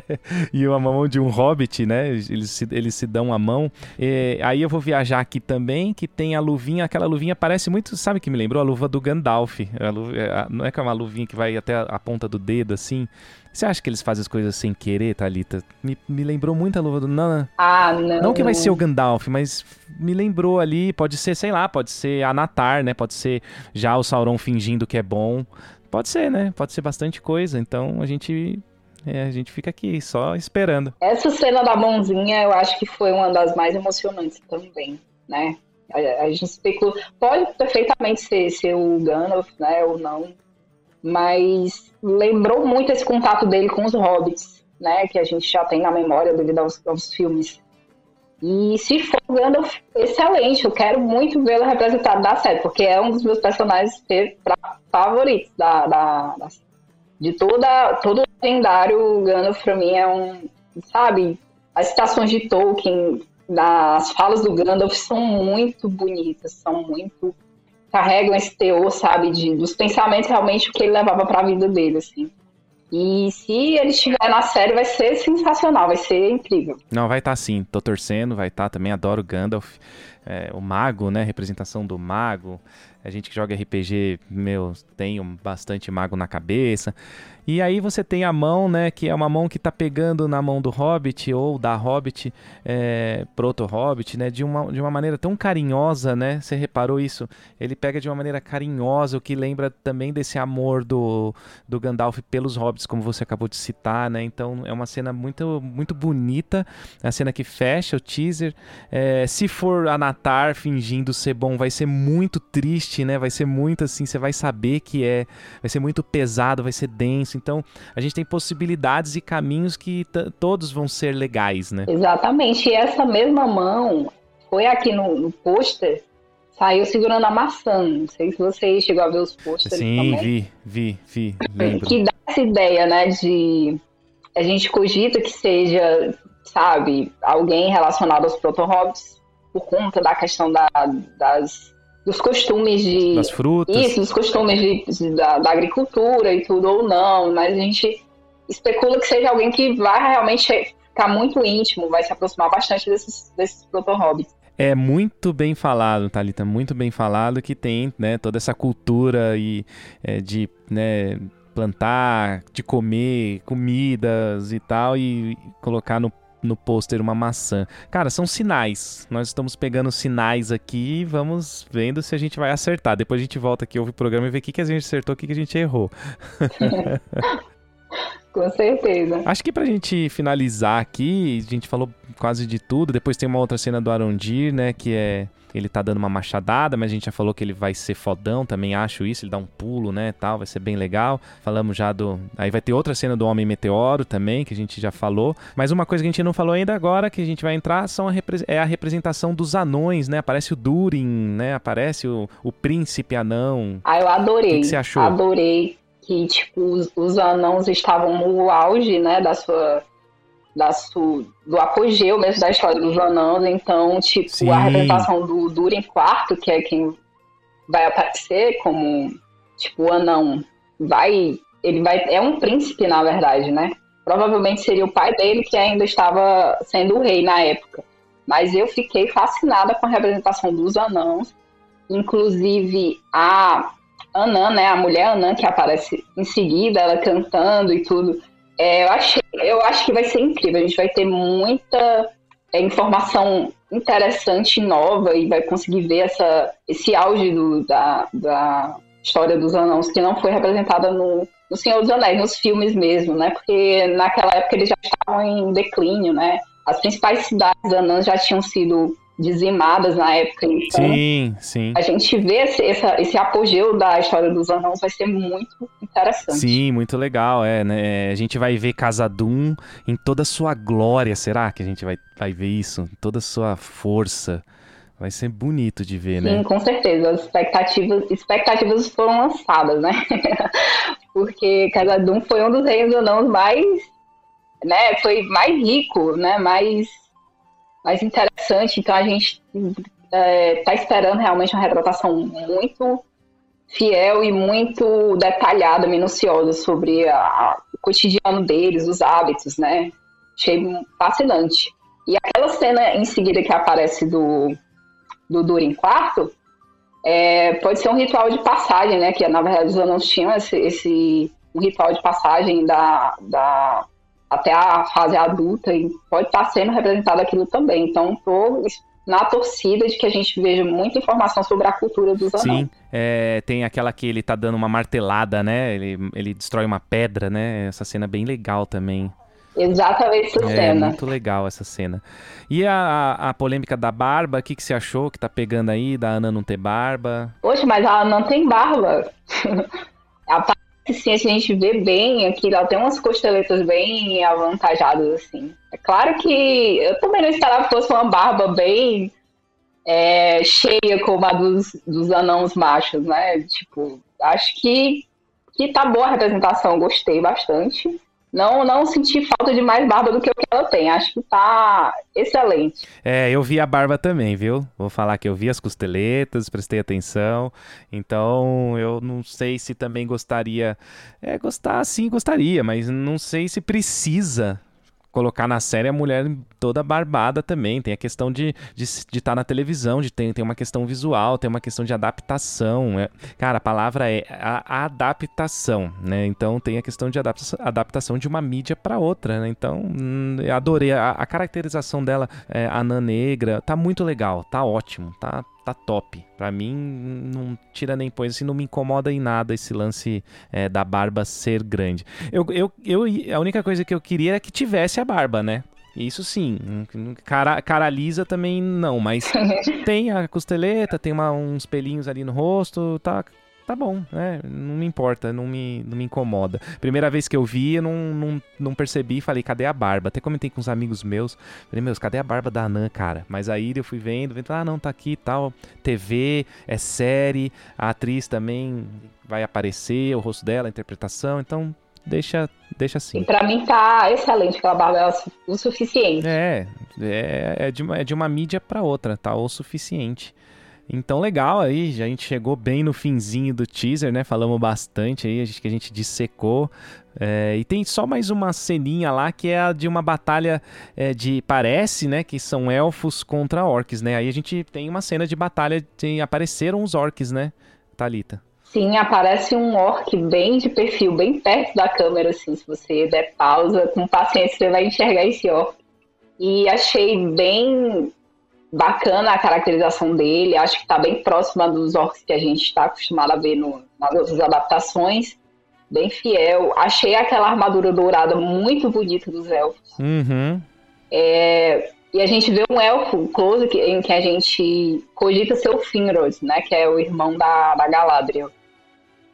e uma mão de um hobbit, né? Eles se, eles se dão a mão. E, aí eu vou viajar aqui também, que tem a luvinha, aquela luvinha parece muito, sabe que me lembrou? A luva do Gandalf. Luva, é, não é que é uma luvinha que vai até a ponta do dedo, assim. Você acha que eles fazem as coisas sem querer, Thalita? Me, me lembrou muito a luva do Nana. Ah, não. Não que vai ser o Gandalf, mas me lembrou ali. Pode ser, sei lá, pode ser a Natar, né? Pode ser já o Sauron fingindo que é bom. Pode ser, né? Pode ser bastante coisa. Então a gente é, a gente fica aqui só esperando. Essa cena da mãozinha eu acho que foi uma das mais emocionantes também, né? A, a gente especula. Pode perfeitamente ser, ser o Gandalf, né? Ou não. Mas lembrou muito esse contato dele com os hobbits, né? Que a gente já tem na memória devido aos, aos filmes. E se for Gandalf, excelente. Eu quero muito vê-lo representado da série, porque é um dos meus personagens favoritos da, da, da de toda, todo o lendário. Gandalf, pra mim, é um. Sabe? As citações de Tolkien, das falas do Gandalf são muito bonitas, são muito. carregam esse teor, sabe? De, dos pensamentos realmente o que ele levava para a vida dele, assim. E se ele estiver na série, vai ser sensacional, vai ser incrível. Não, vai estar tá, sim, tô torcendo, vai estar tá, também, adoro Gandalf. É, o mago, né? Representação do mago. A gente que joga RPG, meu, tem bastante mago na cabeça. E aí você tem a mão, né? Que é uma mão que tá pegando na mão do Hobbit ou da Hobbit, é, proto-Hobbit, né? De uma, de uma maneira tão carinhosa, né? Você reparou isso? Ele pega de uma maneira carinhosa, o que lembra também desse amor do, do Gandalf pelos Hobbits, como você acabou de citar, né? Então é uma cena muito, muito bonita. A cena que fecha o teaser. É, se for a Natar fingindo ser bom, vai ser muito triste, né? Vai ser muito assim, você vai saber que é. Vai ser muito pesado, vai ser denso. Então, a gente tem possibilidades e caminhos que todos vão ser legais, né? Exatamente. E essa mesma mão foi aqui no, no pôster, saiu segurando a maçã. Não sei se você chegou a ver os pôsteres Sim, também. vi, vi, vi. Lembro. Que dá essa ideia, né, de a gente cogita que seja, sabe, alguém relacionado aos proto-hobbits por conta da questão da, das dos costumes de. Das frutas. Isso, dos costumes de, da, da, agricultura e tudo, ou não, mas a gente especula que seja alguém que vai realmente ficar muito íntimo, vai se aproximar bastante desses, desses proto-hobbits. É muito bem falado, Thalita, muito bem falado que tem né, toda essa cultura e, é, de né, plantar, de comer comidas e tal, e colocar no no pôster uma maçã. Cara, são sinais. Nós estamos pegando sinais aqui e vamos vendo se a gente vai acertar. Depois a gente volta aqui, ouve o programa e vê o que, que a gente acertou, o que, que a gente errou. Com certeza. Acho que pra gente finalizar aqui, a gente falou quase de tudo. Depois tem uma outra cena do Arondir, né? Que é ele tá dando uma machadada, mas a gente já falou que ele vai ser fodão, também acho isso, ele dá um pulo, né, tal, vai ser bem legal. Falamos já do... Aí vai ter outra cena do Homem Meteoro também, que a gente já falou. Mas uma coisa que a gente não falou ainda agora, que a gente vai entrar, são a repre... é a representação dos anões, né? Aparece o Durin, né? Aparece o, o príncipe anão. Ah, eu adorei. O que, você achou? Adorei que, tipo, os, os anãos estavam no auge, né, da sua da su, do apogeu mesmo da história dos anãos, então, tipo, Sim. a representação do Durin quarto, que é quem vai aparecer como, tipo, o anão, vai, ele vai, é um príncipe, na verdade, né? Provavelmente seria o pai dele que ainda estava sendo o rei na época. Mas eu fiquei fascinada com a representação dos anãos, inclusive a Anã, né, a mulher Anã que aparece em seguida, ela cantando e tudo. É, eu, acho, eu acho que vai ser incrível. A gente vai ter muita é, informação interessante, nova, e vai conseguir ver essa, esse auge do, da, da história dos anãos que não foi representada no, no Senhor dos Anéis, nos filmes mesmo, né? Porque naquela época eles já estavam em declínio, né? As principais cidades anãs já tinham sido dizimadas na época. Então, sim, sim. A gente vê esse, essa, esse apogeu da história dos anãos vai ser muito interessante. Sim, muito legal. É, né? A gente vai ver Casadum em toda a sua glória. Será que a gente vai, vai ver isso? Em toda a sua força. Vai ser bonito de ver, né? Sim, com certeza. As expectativas, expectativas foram lançadas, né? Porque Casadum foi um dos reinos anãos mais, né? Foi mais rico, né? Mais mais interessante. Então a gente está é, tá esperando realmente uma retratação muito fiel e muito detalhada, minuciosa sobre a, o cotidiano deles, os hábitos, né? Achei fascinante. E aquela cena em seguida que aparece do, do Durin quarto, é, pode ser um ritual de passagem, né? Que na verdade os anões tinham esse, esse um ritual de passagem da, da até a fase adulta e pode estar sendo representado aquilo também. Então, estou na torcida de que a gente veja muita informação sobre a cultura dos anões. Sim, é, tem aquela que ele tá dando uma martelada, né? Ele, ele destrói uma pedra, né? Essa cena é bem legal também. Exatamente essa é, cena. muito legal essa cena. E a, a polêmica da barba, o que, que você achou que tá pegando aí, da Ana não ter barba? Poxa, mas ela não tem barba. sim, a gente vê bem aqui, ela tem umas costeletas bem avantajadas, assim. É claro que eu também não esperava que fosse uma barba bem é, cheia como a dos, dos anãos machos, né? Tipo, acho que, que tá boa a representação, gostei bastante. Não, não senti falta de mais barba do que o que ela tem. Acho que tá excelente. É, eu vi a barba também, viu? Vou falar que eu vi as costeletas, prestei atenção. Então, eu não sei se também gostaria. É, gostar sim, gostaria, mas não sei se precisa colocar na série a mulher toda barbada também. Tem a questão de estar de, de tá na televisão, de ter, tem uma questão visual, tem uma questão de adaptação. É, cara, a palavra é a, a adaptação, né? Então tem a questão de adaptação, adaptação de uma mídia para outra, né? Então, hum, adorei. A, a caracterização dela, é, anã negra, tá muito legal, tá ótimo, tá, tá top. Para mim, não tira nem põe, assim, não me incomoda em nada esse lance é, da barba ser grande. Eu, eu, eu, a única coisa que eu queria era que tivesse a barba, né? Isso sim. Cara, cara lisa também não, mas tem a costeleta, tem uma, uns pelinhos ali no rosto, tá, tá bom, né? Não me importa, não me, não me incomoda. Primeira vez que eu vi, eu não, não, não percebi falei, cadê a barba? Até comentei com uns amigos meus. Falei, meus, cadê a barba da Anã, cara? Mas aí eu fui vendo, vendo, ah, não, tá aqui e tal. TV, é série, a atriz também vai aparecer, o rosto dela, a interpretação, então deixa, deixa assim. E pra mim tá excelente aquela barba, é o suficiente. É, é, é, de, uma, é de uma mídia pra outra, tá o suficiente. Então, legal aí, a gente chegou bem no finzinho do teaser, né? Falamos bastante aí, acho que a gente dissecou. É, e tem só mais uma ceninha lá que é a de uma batalha é, de. Parece, né? Que são elfos contra orcs, né? Aí a gente tem uma cena de batalha de apareceram os orcs, né, Talita? Sim, aparece um orc bem de perfil, bem perto da câmera, assim. Se você der pausa, com paciência, você vai enxergar esse orc. E achei bem bacana a caracterização dele, acho que está bem próxima dos orcs que a gente está acostumado a ver no, nas outras adaptações, bem fiel. Achei aquela armadura dourada muito bonita dos elfos. Uhum. É, e a gente vê um elfo close em que a gente cogita ser o Finrod, né, que é o irmão da, da Galadriel.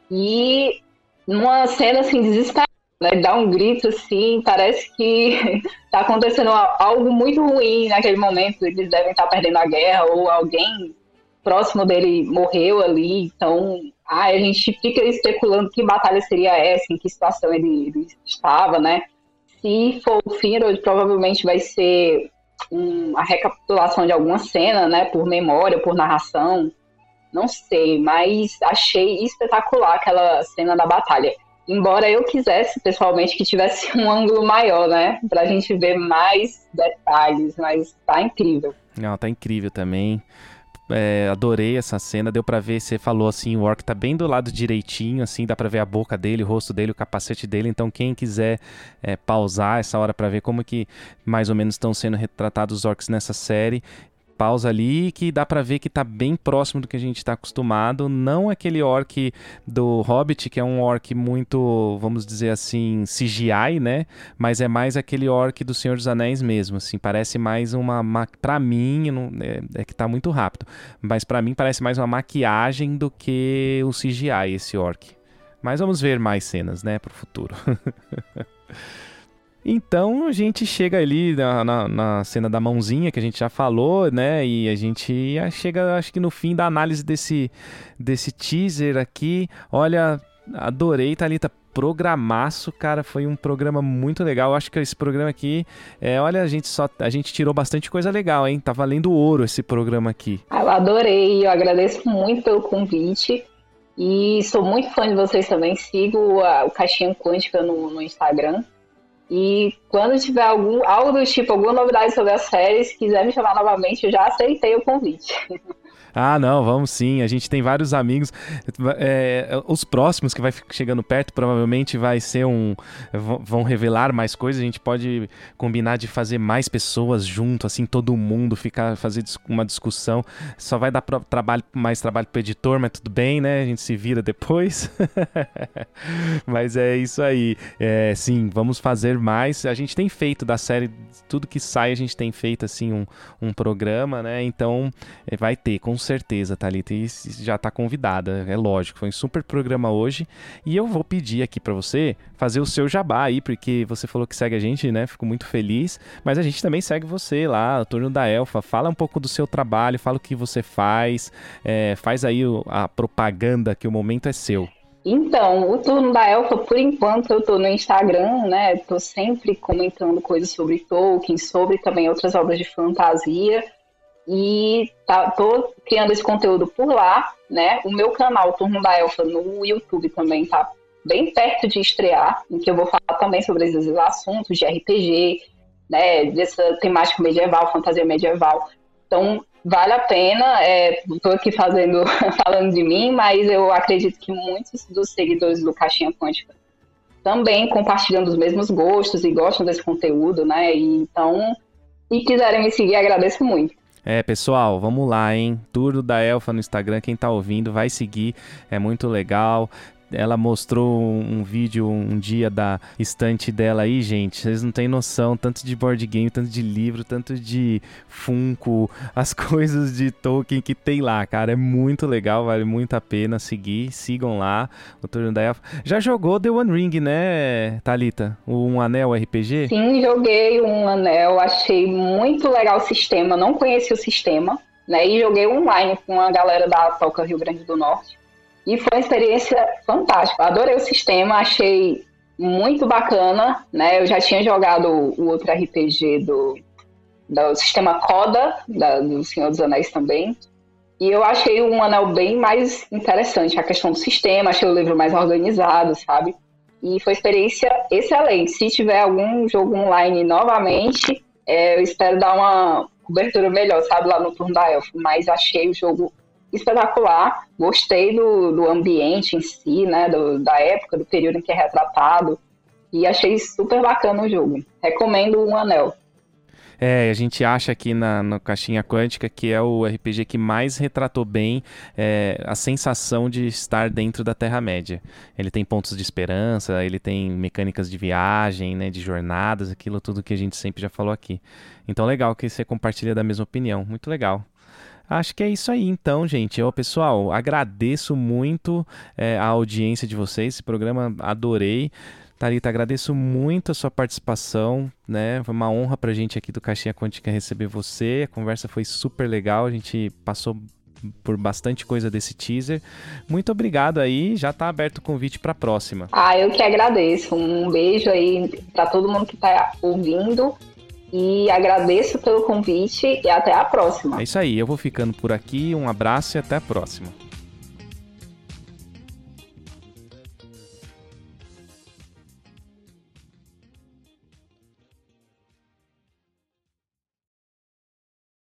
E numa cena assim desesperada né, dá um grito assim, parece que está acontecendo algo muito ruim naquele momento, eles devem estar perdendo a guerra ou alguém próximo dele morreu ali, então ah, a gente fica especulando que batalha seria essa, em que situação ele, ele estava, né? Se for o Finrod, provavelmente vai ser uma recapitulação de alguma cena, né, por memória, por narração, não sei, mas achei espetacular aquela cena da batalha. Embora eu quisesse, pessoalmente, que tivesse um ângulo maior, né? Pra gente ver mais detalhes, mas tá incrível. Não, tá incrível também. É, adorei essa cena, deu para ver, você falou assim, o orc tá bem do lado direitinho, assim, dá para ver a boca dele, o rosto dele, o capacete dele, então quem quiser é, pausar essa hora para ver como que mais ou menos estão sendo retratados os orcs nessa série, pausa ali que dá para ver que tá bem próximo do que a gente está acostumado. Não aquele orc do Hobbit, que é um orc muito, vamos dizer assim, CGI, né? Mas é mais aquele orc do Senhor dos Anéis mesmo, assim. Parece mais uma... Ma... Pra mim, não... é, é, que tá muito rápido. Mas para mim parece mais uma maquiagem do que o CGI, esse orc. Mas vamos ver mais cenas, né, pro futuro. Então a gente chega ali na, na, na, cena da mãozinha que a gente já falou, né? E a gente chega, acho que no fim da análise desse, desse teaser aqui. Olha, adorei, Thalita. Programaço, cara, foi um programa muito legal. Acho que esse programa aqui, é, olha, a gente só a gente tirou bastante coisa legal, hein? Tá valendo ouro esse programa aqui. Eu adorei, eu agradeço muito pelo convite. E sou muito fã de vocês também. Sigo a, o Caixinha Quântica no, no Instagram. E quando tiver algum, algo do tipo, alguma novidade sobre as séries, quiser me chamar novamente, eu já aceitei o convite. Ah, não, vamos sim. A gente tem vários amigos. É, os próximos que vai chegando perto provavelmente vai ser um. Vão revelar mais coisas. A gente pode combinar de fazer mais pessoas junto, assim, todo mundo ficar fazer uma discussão. Só vai dar trabalho, mais trabalho pro editor, mas tudo bem, né? A gente se vira depois. mas é isso aí. É, sim, vamos fazer mais. A gente tem feito da série, tudo que sai, a gente tem feito assim um, um programa, né? Então é, vai ter, com certeza, Thalita. E já está convidada, é lógico. Foi um super programa hoje. E eu vou pedir aqui para você fazer o seu jabá aí, porque você falou que segue a gente, né? Fico muito feliz. Mas a gente também segue você lá, o Turno da Elfa. Fala um pouco do seu trabalho, fala o que você faz. É, faz aí a propaganda que o momento é seu. Então, o turno da Elfa, por enquanto, eu tô no Instagram, né? Tô sempre comentando coisas sobre Tolkien, sobre também outras obras de fantasia. E tá, tô criando esse conteúdo por lá, né? O meu canal Turno da Elfa no YouTube também tá bem perto de estrear, em que eu vou falar também sobre esses assuntos de RPG, né? Dessa temática medieval, fantasia medieval. Então, vale a pena. Estou é, aqui fazendo, falando de mim, mas eu acredito que muitos dos seguidores do Caixinha Quântica também compartilham dos mesmos gostos e gostam desse conteúdo, né? E, então, se quiserem me seguir, agradeço muito. É, pessoal, vamos lá, hein? Turno da Elfa no Instagram, quem tá ouvindo, vai seguir, é muito legal. Ela mostrou um vídeo um dia da estante dela aí, gente. Vocês não têm noção, tanto de board game, tanto de livro, tanto de Funko, as coisas de Tolkien que tem lá, cara. É muito legal, vale muito a pena seguir. Sigam lá o Turno da Elfa. Já jogou The One Ring, né, Talita? Um Anel RPG? Sim, joguei um Anel. Achei muito legal o sistema. Não conheci o sistema, né? E joguei online com a galera da Toca Rio Grande do Norte. E foi uma experiência fantástica. Adorei o sistema, achei muito bacana, né? Eu já tinha jogado o outro RPG do, do sistema Coda, da, do Senhor dos Anéis também. E eu achei um anel bem mais interessante, a questão do sistema, achei o livro mais organizado, sabe? E foi experiência excelente. Se tiver algum jogo online novamente, é, eu espero dar uma cobertura melhor, sabe, lá no turno da Elf. Mas achei o jogo espetacular. Gostei do, do ambiente em si, né? Do, da época, do período em que é retratado. E achei super bacana o jogo. Recomendo um anel. É, a gente acha aqui na, na Caixinha Quântica que é o RPG que mais retratou bem é, a sensação de estar dentro da Terra-média. Ele tem pontos de esperança, ele tem mecânicas de viagem, né, de jornadas, aquilo tudo que a gente sempre já falou aqui. Então, legal que você compartilha da mesma opinião. Muito legal. Acho que é isso aí, então, gente. Eu, pessoal, agradeço muito é, a audiência de vocês. Esse programa adorei. Tarita, agradeço muito a sua participação, né? Foi uma honra pra gente aqui do Caixinha Quântica receber você. A conversa foi super legal, a gente passou por bastante coisa desse teaser. Muito obrigado aí, já tá aberto o convite para a próxima. Ah, eu que agradeço. Um beijo aí para todo mundo que tá ouvindo e agradeço pelo convite e até a próxima. É isso aí, eu vou ficando por aqui. Um abraço e até a próxima.